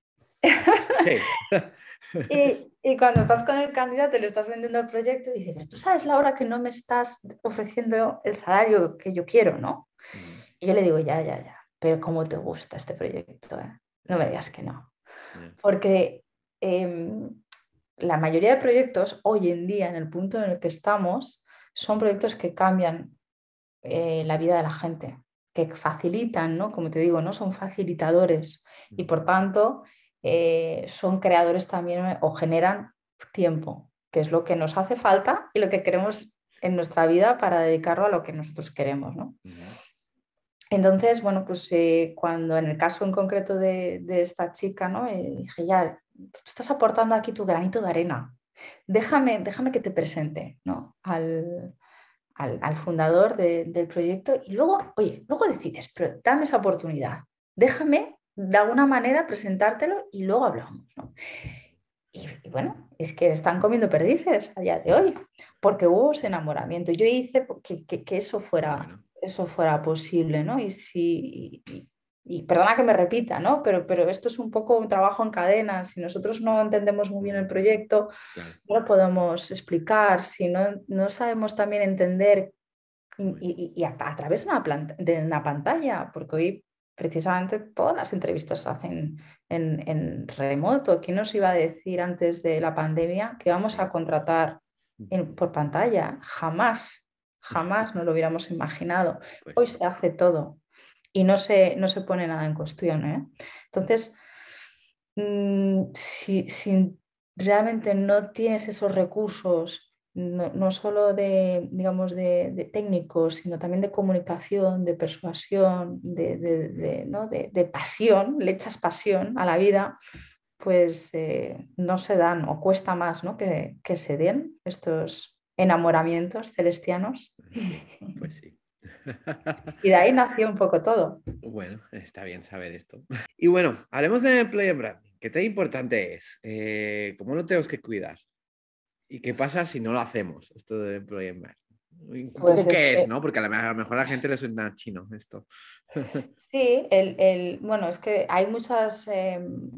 Sí. [laughs] y, cuando estás con el candidato y le estás vendiendo el proyecto, dices, tú sabes la hora que no me estás ofreciendo el salario que yo quiero, ¿no? Mm. Y yo le digo, ya, ya, ya, pero ¿cómo te gusta este proyecto? Eh? No me digas que no. Porque em, la mayoría de proyectos hoy en día, en el punto en el que estamos, son proyectos que cambian eh, la vida de la gente, que facilitan, ¿no? Como te digo, ¿no? Son facilitadores y por tanto eh, son creadores también eh, o generan tiempo, que es lo que nos hace falta y lo que queremos en nuestra vida para dedicarlo a lo que nosotros queremos. ¿no? Entonces, bueno, pues eh, cuando en el caso en concreto de, esta chica, ¿no? dije, ya, tú estás aportando aquí tu granito de arena, déjame, déjame que te presente ¿no? al, al, fundador del proyecto y luego, oye, luego decides, pero dame esa oportunidad, déjame de alguna manera presentártelo y luego hablamos. Y, bueno, es que están comiendo perdices a día de hoy, porque hubo ese enamoramiento. Yo hice que, que, eso, fuera, eso fuera posible, ¿no? Y si, y, perdona que me repita, ¿no? Pero, pero esto es un poco un trabajo en cadena. Si nosotros no entendemos muy bien el proyecto, no lo podemos explicar. Si no, no sabemos también entender y, a, través de una, de una pantalla, porque hoy precisamente todas las entrevistas se hacen en, remoto. ¿Quién nos iba a decir antes de la pandemia que vamos a contratar por pantalla? Jamás, jamás nos lo hubiéramos imaginado. Pues Hoy se hace todo y no se, no se pone nada en cuestión. ¿eh? Entonces, mm, si, si realmente no tienes esos recursos no, solo de, digamos, de, técnicos, sino también de comunicación, de persuasión, de, pasión, le echas pasión a la vida, pues eh, no se dan o cuesta más que, que, se den estos enamoramientos celestianos. [laughs] Pues sí. [laughs] y de ahí nació un poco todo. Bueno, está bien saber esto. Y bueno, hablemos de employer branding. ¿Qué tan importante es? Eh, ¿Cómo lo tenemos que cuidar? ¿Y qué pasa si no lo hacemos? Esto de Employee pues qué es, ¿no? Porque a lo mejor a la gente le suena chino esto. [laughs] Sí, el, bueno, es que hay muchas, em,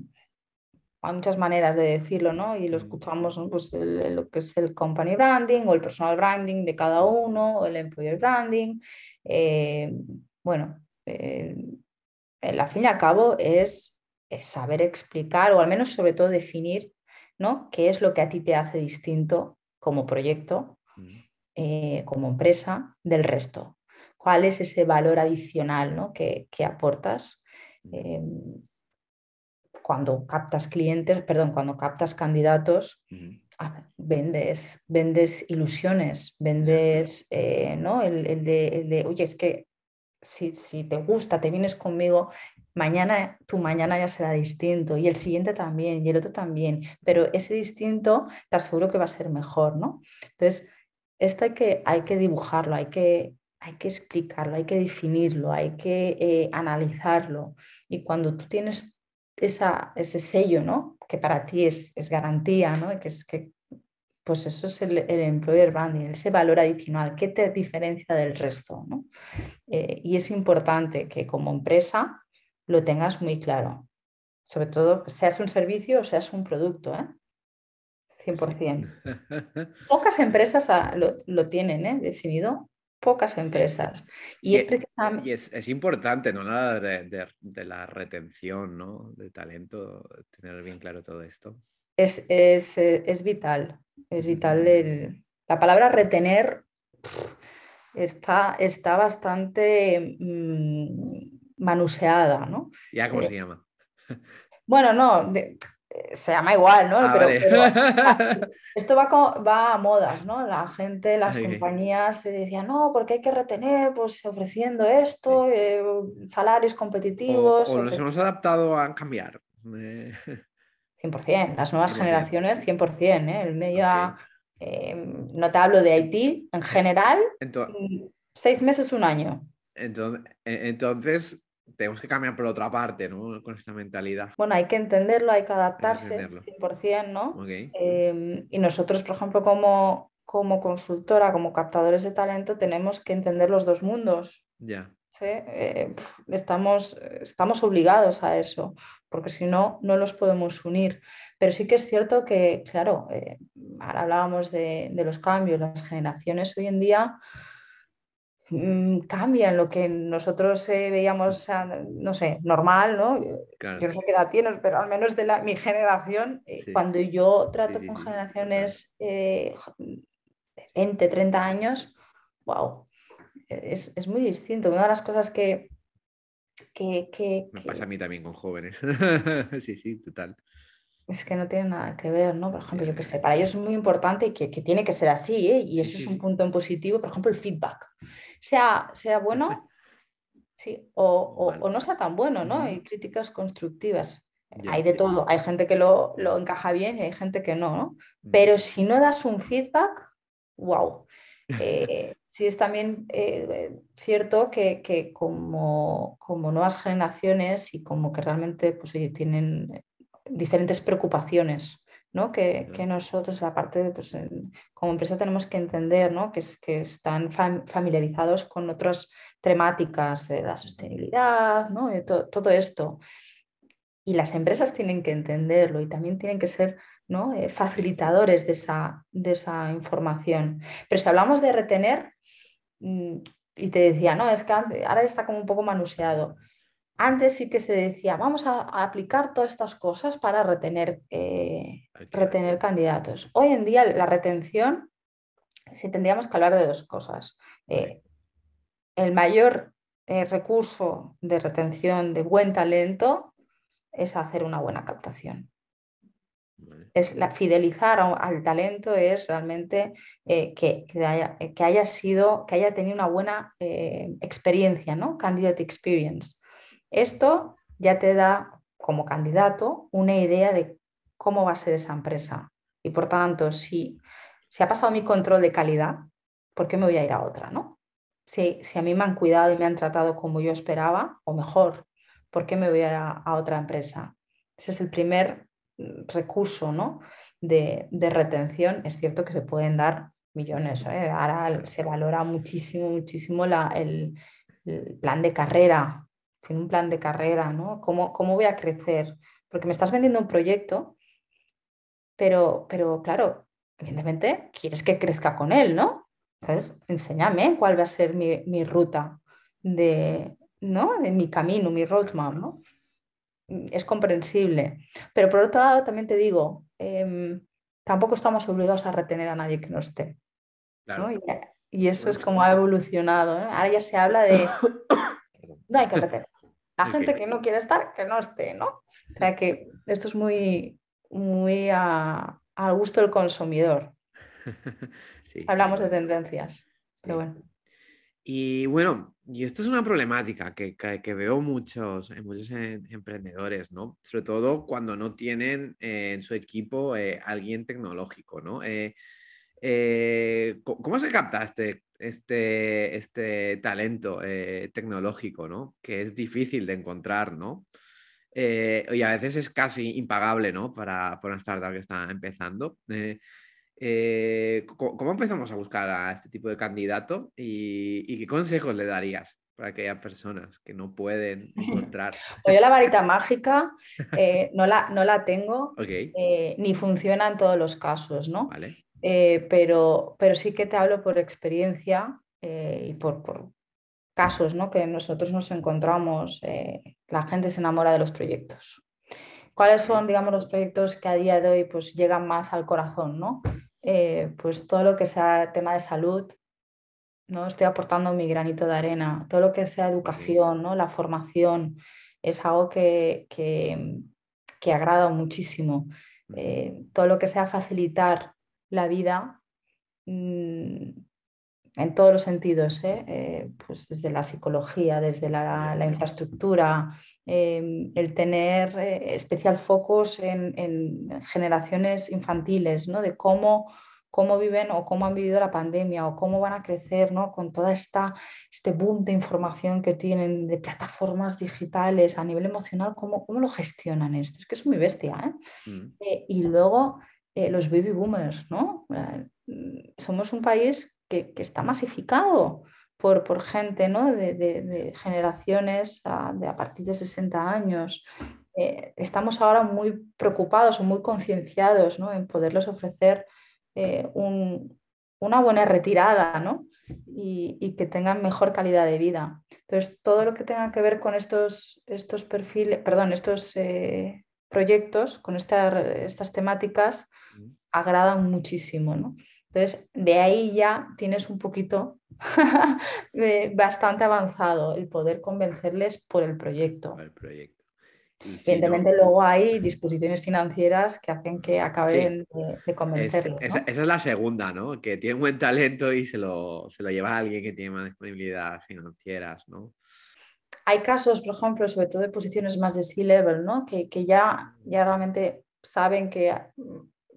hay muchas maneras de decirlo, ¿no? Y lo escuchamos, pues lo que es el company branding o el personal branding de cada uno, o el employer branding. Eh, bueno, eh, al fin y al cabo es saber explicar o al menos sobre todo definir ¿no? ¿Qué es lo que a ti te hace distinto como proyecto, eh, como empresa, del resto? ¿Cuál es ese valor adicional que, aportas? Em, cuando captas clientes, perdón, cuando captas candidatos, vendes, vendes ilusiones, vendes, eh, ¿no? El, de, oye, es que si, si, te gusta, te vienes conmigo, mañana, tu mañana ya será distinto y el siguiente también y el otro también, pero ese distinto te aseguro que va a ser mejor, ¿no? Entonces, esto hay que, hay que dibujarlo, hay que, hay que explicarlo, hay que definirlo, hay que eh, analizarlo y cuando tú tienes esa, ese sello, ¿no? Que para ti es, es garantía, ¿no? Que es que pues eso es el, employer branding, ese valor adicional, ¿qué te diferencia del resto? ¿no? Eh, y es importante que como empresa lo tengas muy claro. sobre todo, seas un servicio o seas un producto, ¿eh? 100%. [laughs] Pocas empresas ah, lo, tienen ¿eh? definido, pocas empresas. Y, es precisamente... Y es, importante, ¿no? La de, de, la retención, ¿no? De talento, tener bien claro todo esto. Es, es, es vital, es vital. El... La palabra retener está, está bastante mm, manuseada, ¿no? ¿Ya cómo eh, se llama? [laughs] Bueno, no, se llama igual, ¿no? Ah, pero, [laughs] [laughs] esto va, va, a modas, ¿no? La gente, las compañías se decían, no, porque hay que retener, pues ofreciendo esto, eh, salarios competitivos. O, nos hemos adaptado a cambiar. 100%, las nuevas generaciones, 100%, ¿eh? El medio, em, no te hablo de Haití, en general, mm, seis meses, un año. Entonces, e, entonces tenemos que cambiar por otra parte, ¿no? Con esta mentalidad. Bueno, hay que entenderlo, hay que adaptarse, 100%, ¿no? Em, y nosotros, por ejemplo, como, como consultora, como captadores de talento, tenemos que entender los dos mundos. Ya. ¿Sí? Eh, estamos, estamos obligados a eso, porque si no, no los podemos unir. Pero sí que es cierto que, claro, eh, ahora hablábamos de, de los cambios, las generaciones hoy en día Mm, cambian lo que nosotros eh, veíamos, no sé, normal, ¿no? Yo no sé qué edad tienes, pero al menos de la, mi generación, eh, cuando yo trato con generaciones eh, 20, 30 años, wow, es, es, muy distinto. Una de las cosas que... que, que Me pasa a mí también con jóvenes. [laughs] sí, sí, total. Es que no tiene nada que ver, ¿no? Por ejemplo, yo qué sé, para ellos es muy importante que, que tiene que ser así, ¿eh? Y eso es un punto en positivo, por ejemplo, el feedback. Sea, sea bueno, [laughs] sí, o, o, no sea tan bueno, ¿no? Hay críticas constructivas. hay de todo, hay gente que lo, lo, encaja bien y hay gente que no, ¿no? Pero si no das un feedback, wow. [laughs] Eh, sí es también eh, cierto que, que como, como, nuevas generaciones y como que realmente pues, tienen diferentes preocupaciones. ¿no? Que, que, nosotros, aparte de, pues, como empresa, tenemos que entender ¿no? que, es, que están familiarizados con otras temáticas, de la sostenibilidad, ¿no? de todo esto. Y las empresas tienen que entenderlo y también tienen que ser ¿no? Eh, facilitadores de esa, de esa información. Pero si hablamos de retener, y te decía, no, es que ahora está como un poco manuseado. Antes sí que se decía, vamos a, aplicar todas estas cosas para retener, eh, retener candidatos. Hoy en día la retención, sí tendríamos que hablar de dos cosas. Eh, el mayor eh, recurso de retención de buen talento es hacer una buena captación. Es la, fidelizar al talento es realmente que, haya, que, haya, sido, que haya tenido una buena experiencia, ¿no? Candidate experience. Esto ya te da como candidato una idea de cómo va a ser esa empresa. Y por tanto, si, si ha pasado mi control de calidad, ¿por qué me voy a ir a otra? ¿no? Si, si a mí me han cuidado y me han tratado como yo esperaba, o mejor, ¿por qué me voy a ir a, otra empresa? Ese es el primer recurso ¿no? de, retención. Es cierto que se pueden dar millones. ¿eh? Ahora se valora muchísimo, muchísimo el, el, plan de carrera sin un plan de carrera, ¿no? ¿Cómo, cómo voy a crecer? Porque me estás vendiendo un proyecto, pero, pero claro, evidentemente quieres que crezca con él, ¿no? Entonces, enséñame cuál va a ser mi, ruta de, ¿no? de mi camino, mi roadmap, ¿no? Es comprensible. Pero por otro lado, también te digo, em, tampoco estamos obligados a retener a nadie que no esté. Y, eso es como ha evolucionado. Ahora ya se habla de [coughs] no hay que retener. La gente que no quiere estar, que no esté, ¿no? O sea que esto es muy, muy a, al gusto del consumidor. [laughs] Hablamos de tendencias, pero bueno. Y bueno, y esto es una problemática que, que, veo muchos, en muchos emprendedores, ¿no? Sobre todo cuando no tienen eh, en su equipo eh, alguien tecnológico, ¿no? Eh, ¿Cómo se captaste este, este talento eh, tecnológico, ¿no? Que es difícil de encontrar, ¿no? Eh, y a veces es casi impagable, ¿no? Para, una startup que está empezando. Eh, ¿Cómo empezamos a buscar a este tipo de candidato y, qué consejos le darías? para aquellas personas que no pueden [laughs] encontrar? Pues yo la varita mágica eh, no, la, no la tengo, [laughs] eh, ni funciona en todos los casos, ¿no? vale. Eh, pero, pero sí que te hablo por experiencia y por, por casos ¿no? que nosotros nos encontramos. la gente se enamora de los proyectos. ¿Cuáles son, digamos, los proyectos que a día de hoy pues, llegan más al corazón? ¿no? Eh, pues todo lo que sea tema de salud, ¿no? estoy aportando mi granito de arena. Todo lo que sea educación, ¿no? la formación, es algo que, que, que agrada muchísimo. Eh, todo lo que sea facilitar la vida mm, en todos los sentidos, ¿eh? Eh, pues desde la psicología, desde la, la infraestructura, eh, el tener eh, especial focos en, en generaciones infantiles, ¿no? de cómo, cómo viven o cómo han vivido la pandemia o cómo van a crecer ¿no? con toda esta este boom de información que tienen de plataformas digitales a nivel emocional, cómo, cómo lo gestionan esto. Es que es muy bestia. ¿eh? Mm, Eh, y luego eh, los baby boomers, ¿no? Mm, somos un país que, que está masificado por, por gente, ¿no? De, de- de generaciones a, de a partir de 60 años. Eh, estamos ahora muy preocupados o muy concienciados, ¿no? En poderles ofrecer eh, un- una buena retirada, ¿no? Y, y que tengan mejor calidad de vida. Entonces, todo lo que tenga que ver con estos, estos perfiles, perdón, estos eh, proyectos, con esta- estas temáticas, agradan muchísimo, ¿no? Entonces, de ahí ya tienes un poquito [laughs] bastante avanzado el poder convencerles por el proyecto. Al proyecto. Y si no, Evidentemente, luego hay disposiciones financieras que hacen que acaben de, convencerlos. esa, ¿no? esa es la segunda, ¿no? Que tiene un buen talento y se lo, se lo lleva a alguien que tiene más disponibilidad financieras, ¿no? Hay casos, por ejemplo, sobre todo de posiciones más de C-level, ¿no? Que, que ya, ya realmente saben que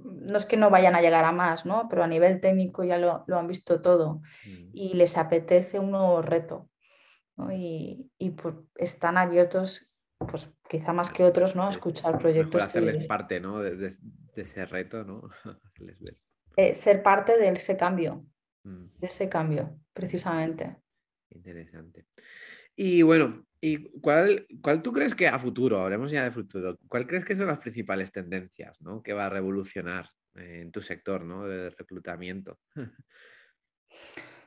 no es que no vayan a llegar a más, ¿no? Pero a nivel técnico ya lo, lo han visto todo. Mm, y les apetece un nuevo reto. ¿no? Y, y, pues, están abiertos, pues quizá más que otros, ¿no? a escuchar Mejor proyectos. hacerles que- parte, ¿no? De, de- de ese reto, ¿no? [laughs] Hacerles ver. eh, ser parte de ese cambio, Mm, de ese cambio, precisamente. interesante. Y bueno, ¿y cuál, cuál tú crees que a futuro, hablemos ya de futuro, cuál crees que son las principales tendencias, ¿no? Que va a revolucionar eh, en tu sector, ¿no? De reclutamiento. [laughs]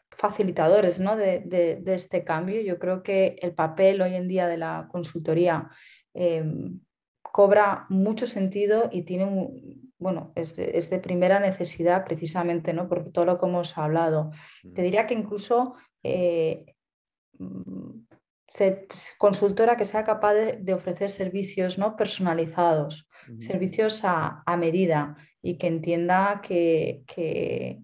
Facilitadores ¿no? de, de- de este cambio. Yo creo que el papel hoy en día de la consultoría eh, cobra mucho sentido y tiene un, bueno, es de, es de primera necesidad precisamente, ¿no? Por todo lo que hemos hablado. Te Mm, diría que incluso eh, mm, ser pues, consultora que sea capaz de, de ofrecer servicios ¿no? personalizados, servicios a, a medida y que entienda que, que-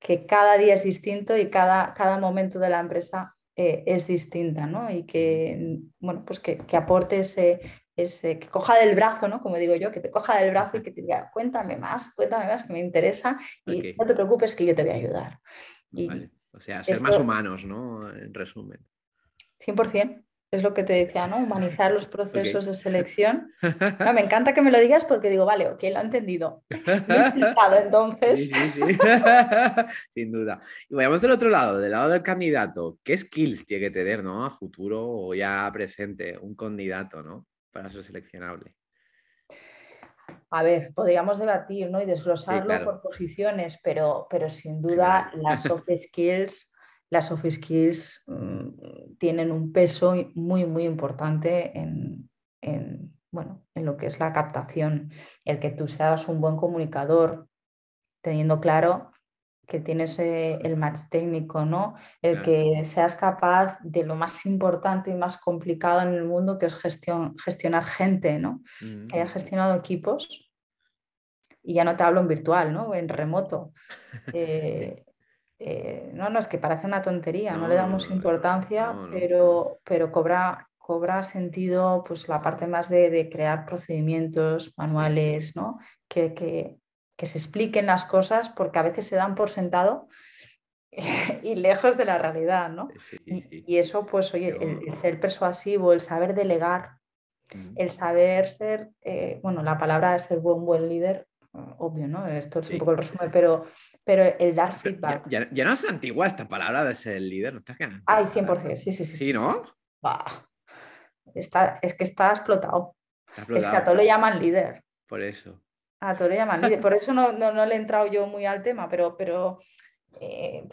que cada día es distinto y cada, cada momento de la empresa eh, es distinta, ¿no? Y que, bueno, pues que, que aporte ese, ese, que coja del brazo, ¿no? Como digo yo, que te coja del brazo y que te diga, cuéntame más, cuéntame más, que me interesa y no te preocupes que yo te voy a ayudar. Y Vale. O sea, ser más humanos, ¿no? En resumen. 100%, es lo que te decía, ¿no? Humanizar los procesos de selección. [laughs] No, me encanta que me lo digas porque digo, vale, ok, lo he entendido. [laughs] Me he explicado, entonces. Sí, sí, sí. [laughs] Sin duda. Y vayamos del otro lado, del lado del candidato. ¿Qué skills tiene que tener, ¿no? A futuro o ya presente un candidato, ¿no? Para ser seleccionable. A ver, podríamos debatir ¿no? y desglosarlo claro. por posiciones, pero, pero sin duda las soft skills, las soft skills mm, tienen un peso muy, muy importante en, en, bueno, en lo que es la captación. El que tú seas un buen comunicador, teniendo claro que tienes eh, el match técnico, ¿no? El que seas capaz de lo más importante y más complicado en el mundo, que es gestión, gestionar gente, ¿no? Que hayas gestionado equipos y ya no te hablo en virtual, ¿no? En remoto. [laughs] Eh, eh, no, no, es que parece una tontería, no, No, le damos importancia, no, pero, pero cobra, cobra sentido pues la parte más de, de crear procedimientos manuales, ¿no? Que, que- que se expliquen las cosas porque a veces se dan por sentado [laughs] y lejos de la realidad, ¿no? Sí, sí, Y, eso, pues, oye, el- ser persuasivo, el saber delegar, el saber ser, eh, bueno, la palabra es ser buen, buen líder, eh, obvio, ¿no? Esto es Sí. un poco el resumen, pero, pero el dar feedback. Ya, no es antigua esta palabra de ser líder, ¿no estás ganando? Ay, 100%, sí, sí, sí. Sí, ¿no? Está, es que está explotado. Es que a todo le llaman líder. Por eso. A todo le llaman líder. Por eso no, no, le he entrado yo muy al tema, pero, pero eh,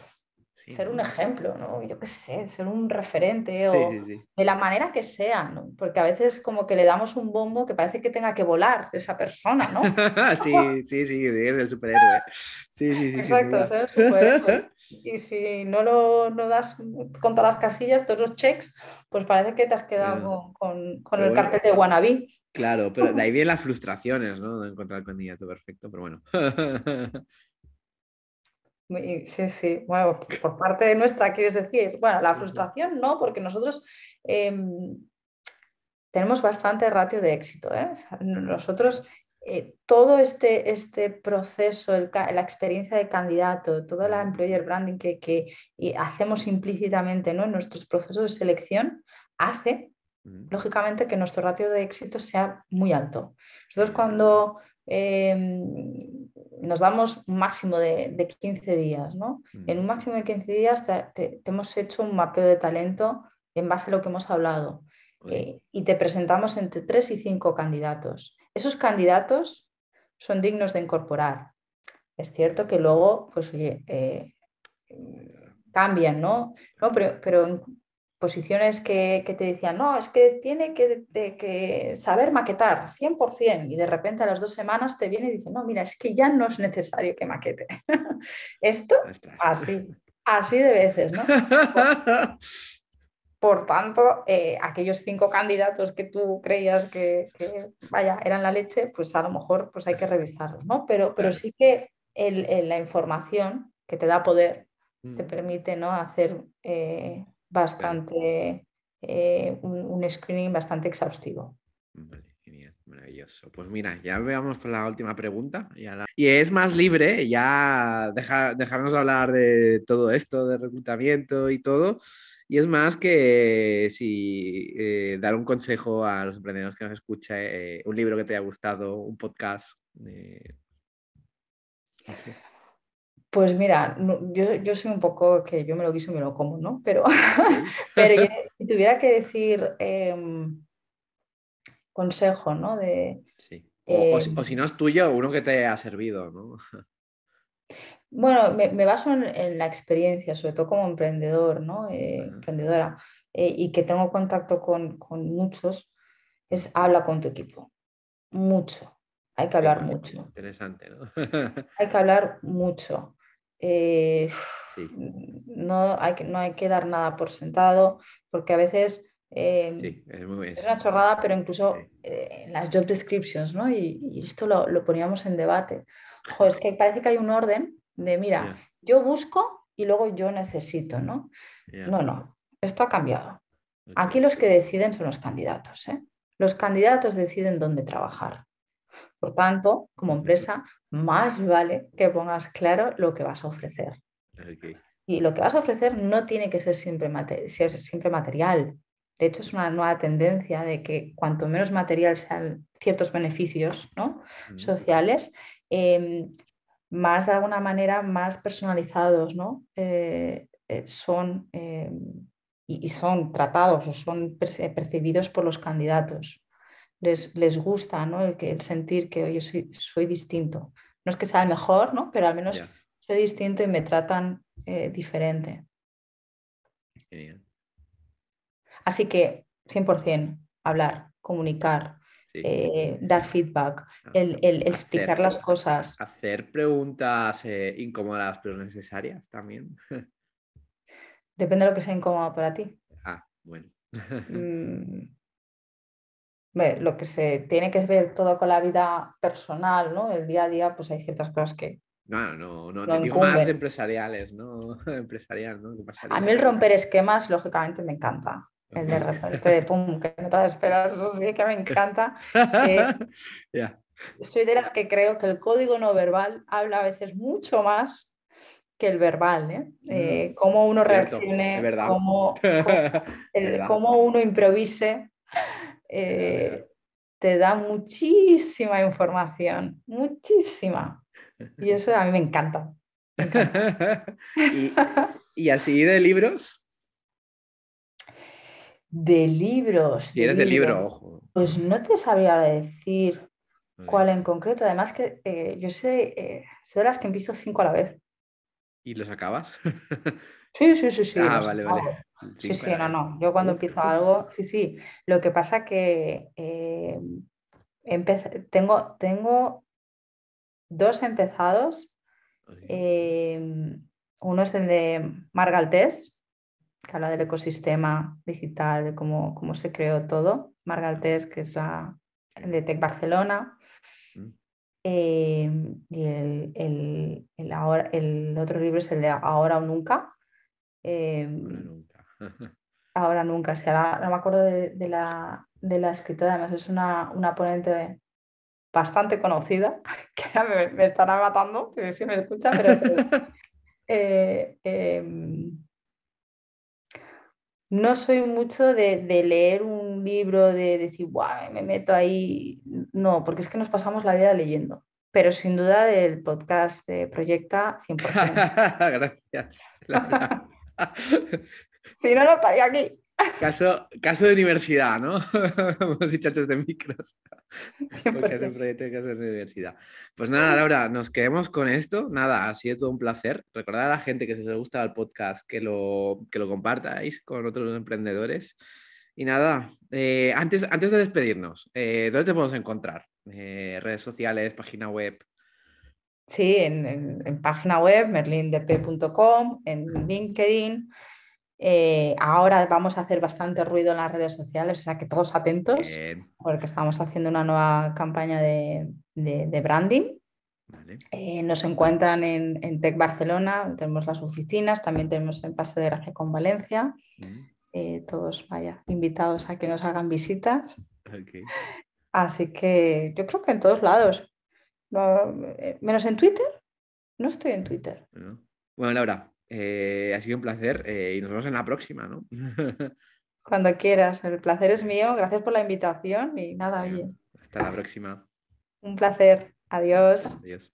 ser un ejemplo, ¿no? Yo qué sé, ser un referente o de la manera que sea, ¿no? Porque a veces como que le damos un bombo que parece que tenga que volar esa persona, ¿no? [laughs] sí, sí, sí, es el superhéroe. Sí, sí, sí. Exacto, es el superhéroe. Y si no lo no das con todas las casillas, todos los checks, pues parece que te has quedado con, con, el cartel de wannabe. Claro, pero de ahí vienen las frustraciones, ¿no? De encontrar el candidato perfecto, pero bueno. [laughs] Sí, sí. Bueno, por parte de nuestra, quieres decir, bueno, la frustración no, porque nosotros em, tenemos bastante ratio de éxito. ¿eh? nosotros, eh, todo este, este proceso, la experiencia de candidato, toda la employer branding que, que hacemos implícitamente ¿no? en nuestros procesos de selección, hace, lógicamente, que nuestro ratio de éxito sea muy alto. Nosotros cuando Em, nos damos un máximo de, 15 días, ¿no? En un mm. máximo de 15 días te, hemos hecho un mapeo de talento en base a lo que hemos hablado eh, y te presentamos entre 3 y 5 candidatos. Esos candidatos son dignos de incorporar. Es cierto que luego, pues oye, eh, cambian, ¿no? no pero, pero posiciones que, te decían, no, es que tiene que, saber maquetar 100% y de repente a las dos semanas te viene y dice, no, mira, es que ya no es necesario que maquete. [laughs] Esto, así, así de veces, ¿no? [laughs] Por, tanto, eh, aquellos cinco candidatos que tú creías que, vaya, eran la leche, pues a lo mejor pues hay que revisarlos, ¿no? Pero, pero sí que la información que te da poder te mm. permite ¿no? hacer... Eh, bastante, eh, un, screening bastante exhaustivo. Vale, genial, maravilloso. Pues mira, ya veamos la última pregunta. Y es más libre, ya dejarnos hablar de todo esto, de reclutamiento y todo. Y es más que si eh, dar un consejo a los emprendedores que nos escuchan, eh, un libro que te haya gustado, un podcast. Pues mira, yo, soy un poco que yo me lo quiso y me lo como, ¿no? Pero, [laughs] pero [laughs] si tuviera que decir em, consejo, ¿no? De, o, si em no es tuyo, uno que te ha servido, ¿no? [laughs] Bueno, me, baso en, la experiencia, sobre todo como emprendedor, ¿no? Eh, emprendedora, eh, y que tengo contacto con, con muchos, es habla con tu equipo. Mucho. Hay que hablar mucho. Interesante, ¿no? hay que hablar mucho. Eh, no, hay que, no hay que dar nada por sentado, porque a veces eh, es, una chorrada, pero incluso eh, en las job descriptions, ¿no? Y, esto lo, poníamos en debate. es [laughs] que parece que hay un orden de, mira, yo busco y luego yo necesito, ¿no? No, no, esto ha cambiado. Aquí los que deciden son los candidatos. Los candidatos deciden dónde trabajar. Por tanto, como empresa, más vale que pongas claro lo que vas a ofrecer. Y lo que vas a ofrecer no tiene que ser siempre, siempre material. De hecho, es una nueva tendencia de que cuanto menos material sean ciertos beneficios ¿no? Mm. sociales, em, más de alguna manera, más personalizados ¿no? Eh, eh, son em, y, son tratados o son percibidos por los candidatos les, gusta ¿no? el, que, el sentir que oye, soy, soy distinto. No es que sea el mejor, ¿no? pero al menos soy distinto y me tratan eh, diferente. Así que 100% hablar, comunicar, eh, dar feedback, ah, el, explicar las cosas. Hacer preguntas eh, incómodas pero necesarias también. [laughs] Depende de lo que sea incómodo para ti. Ah, bueno. [laughs] Mm, lo que se tiene que ver todo con la vida personal, ¿no? El día a día, pues hay ciertas cosas que. No, no, no, te digo más empresariales, ¿no? [laughs] Empresarial, ¿no? A mí el romper esquemas, lógicamente, me encanta. El de repente de pum, que no te esperas, eso sí que me encanta. [laughs] Soy de las que creo que el código no verbal habla a veces mucho más que el verbal, ¿eh? Mm, eh cómo uno reaccione, cómo, [laughs] cómo, uno improvise, eh, te da muchísima información, muchísima. Y eso a mí me encanta. [laughs] y, así de libros. De libros. Si eres de libro, ojo. Pues no te sabría decir cuál en concreto. Además que eh, yo sé, eh, sé de las que empiezo cinco a la vez. ¿Y los acabas? [laughs] sí, sí, sí, sí. Ah, vale, vale. Sí, sí, no, no. Yo cuando empiezo algo, sí, sí. Lo que pasa que eh, tengo, tengo dos empezados. Em, uno es el de Margaltés, que habla del ecosistema digital, de cómo, cómo se creó todo. Margaltés, que es la, de Tech Barcelona. Em, y el, el, ahora, el, otro libro es el de Ahora o Nunca. Em, [laughs] ahora nunca, es que ahora no me acuerdo de, la, de la escritora, además es una, una ponente bastante conocida, [laughs] que ahora me, estará matando, si, me escucha, pero... [laughs] Eh, em, no soy mucho de, leer un libro, de decir, Buah, me meto ahí. No, porque es que nos pasamos la vida leyendo. Pero sin duda del podcast de Proyecta 100%. Gracias. Si no, no estaría aquí. Caso, caso de universidad, ¿no? Hemos dicho antes de micros. Caso proyecto de caso de universidad. Pues nada, Laura, nos quedemos con esto. Nada, ha sido todo un placer. Recordad a la gente que si os gusta el podcast que lo, que lo compartáis con otros emprendedores. Y nada, eh, antes, antes de despedirnos, eh, ¿dónde te podemos encontrar? Eh, redes sociales, página web. Sí, en, en página web, merlindp.com, en LinkedIn. Eh, ahora vamos a hacer bastante ruido en las redes sociales, o sea que todos atentos, porque estamos haciendo una nueva campaña de, branding. Eh, nos encuentran en, Tech Barcelona, tenemos las oficinas, también tenemos en Paso de Gracia con Valencia. Eh, todos, vaya, invitados a que nos hagan visitas. Así que yo creo que en todos lados. Menos en Twitter. No estoy en Twitter. Bueno, Laura, eh, ha sido un placer eh, y nos vemos en la próxima, ¿no? [laughs] Cuando quieras, el placer es mío. Gracias por la invitación y nada, oye. Hasta la próxima. Un placer. Adiós. Adiós.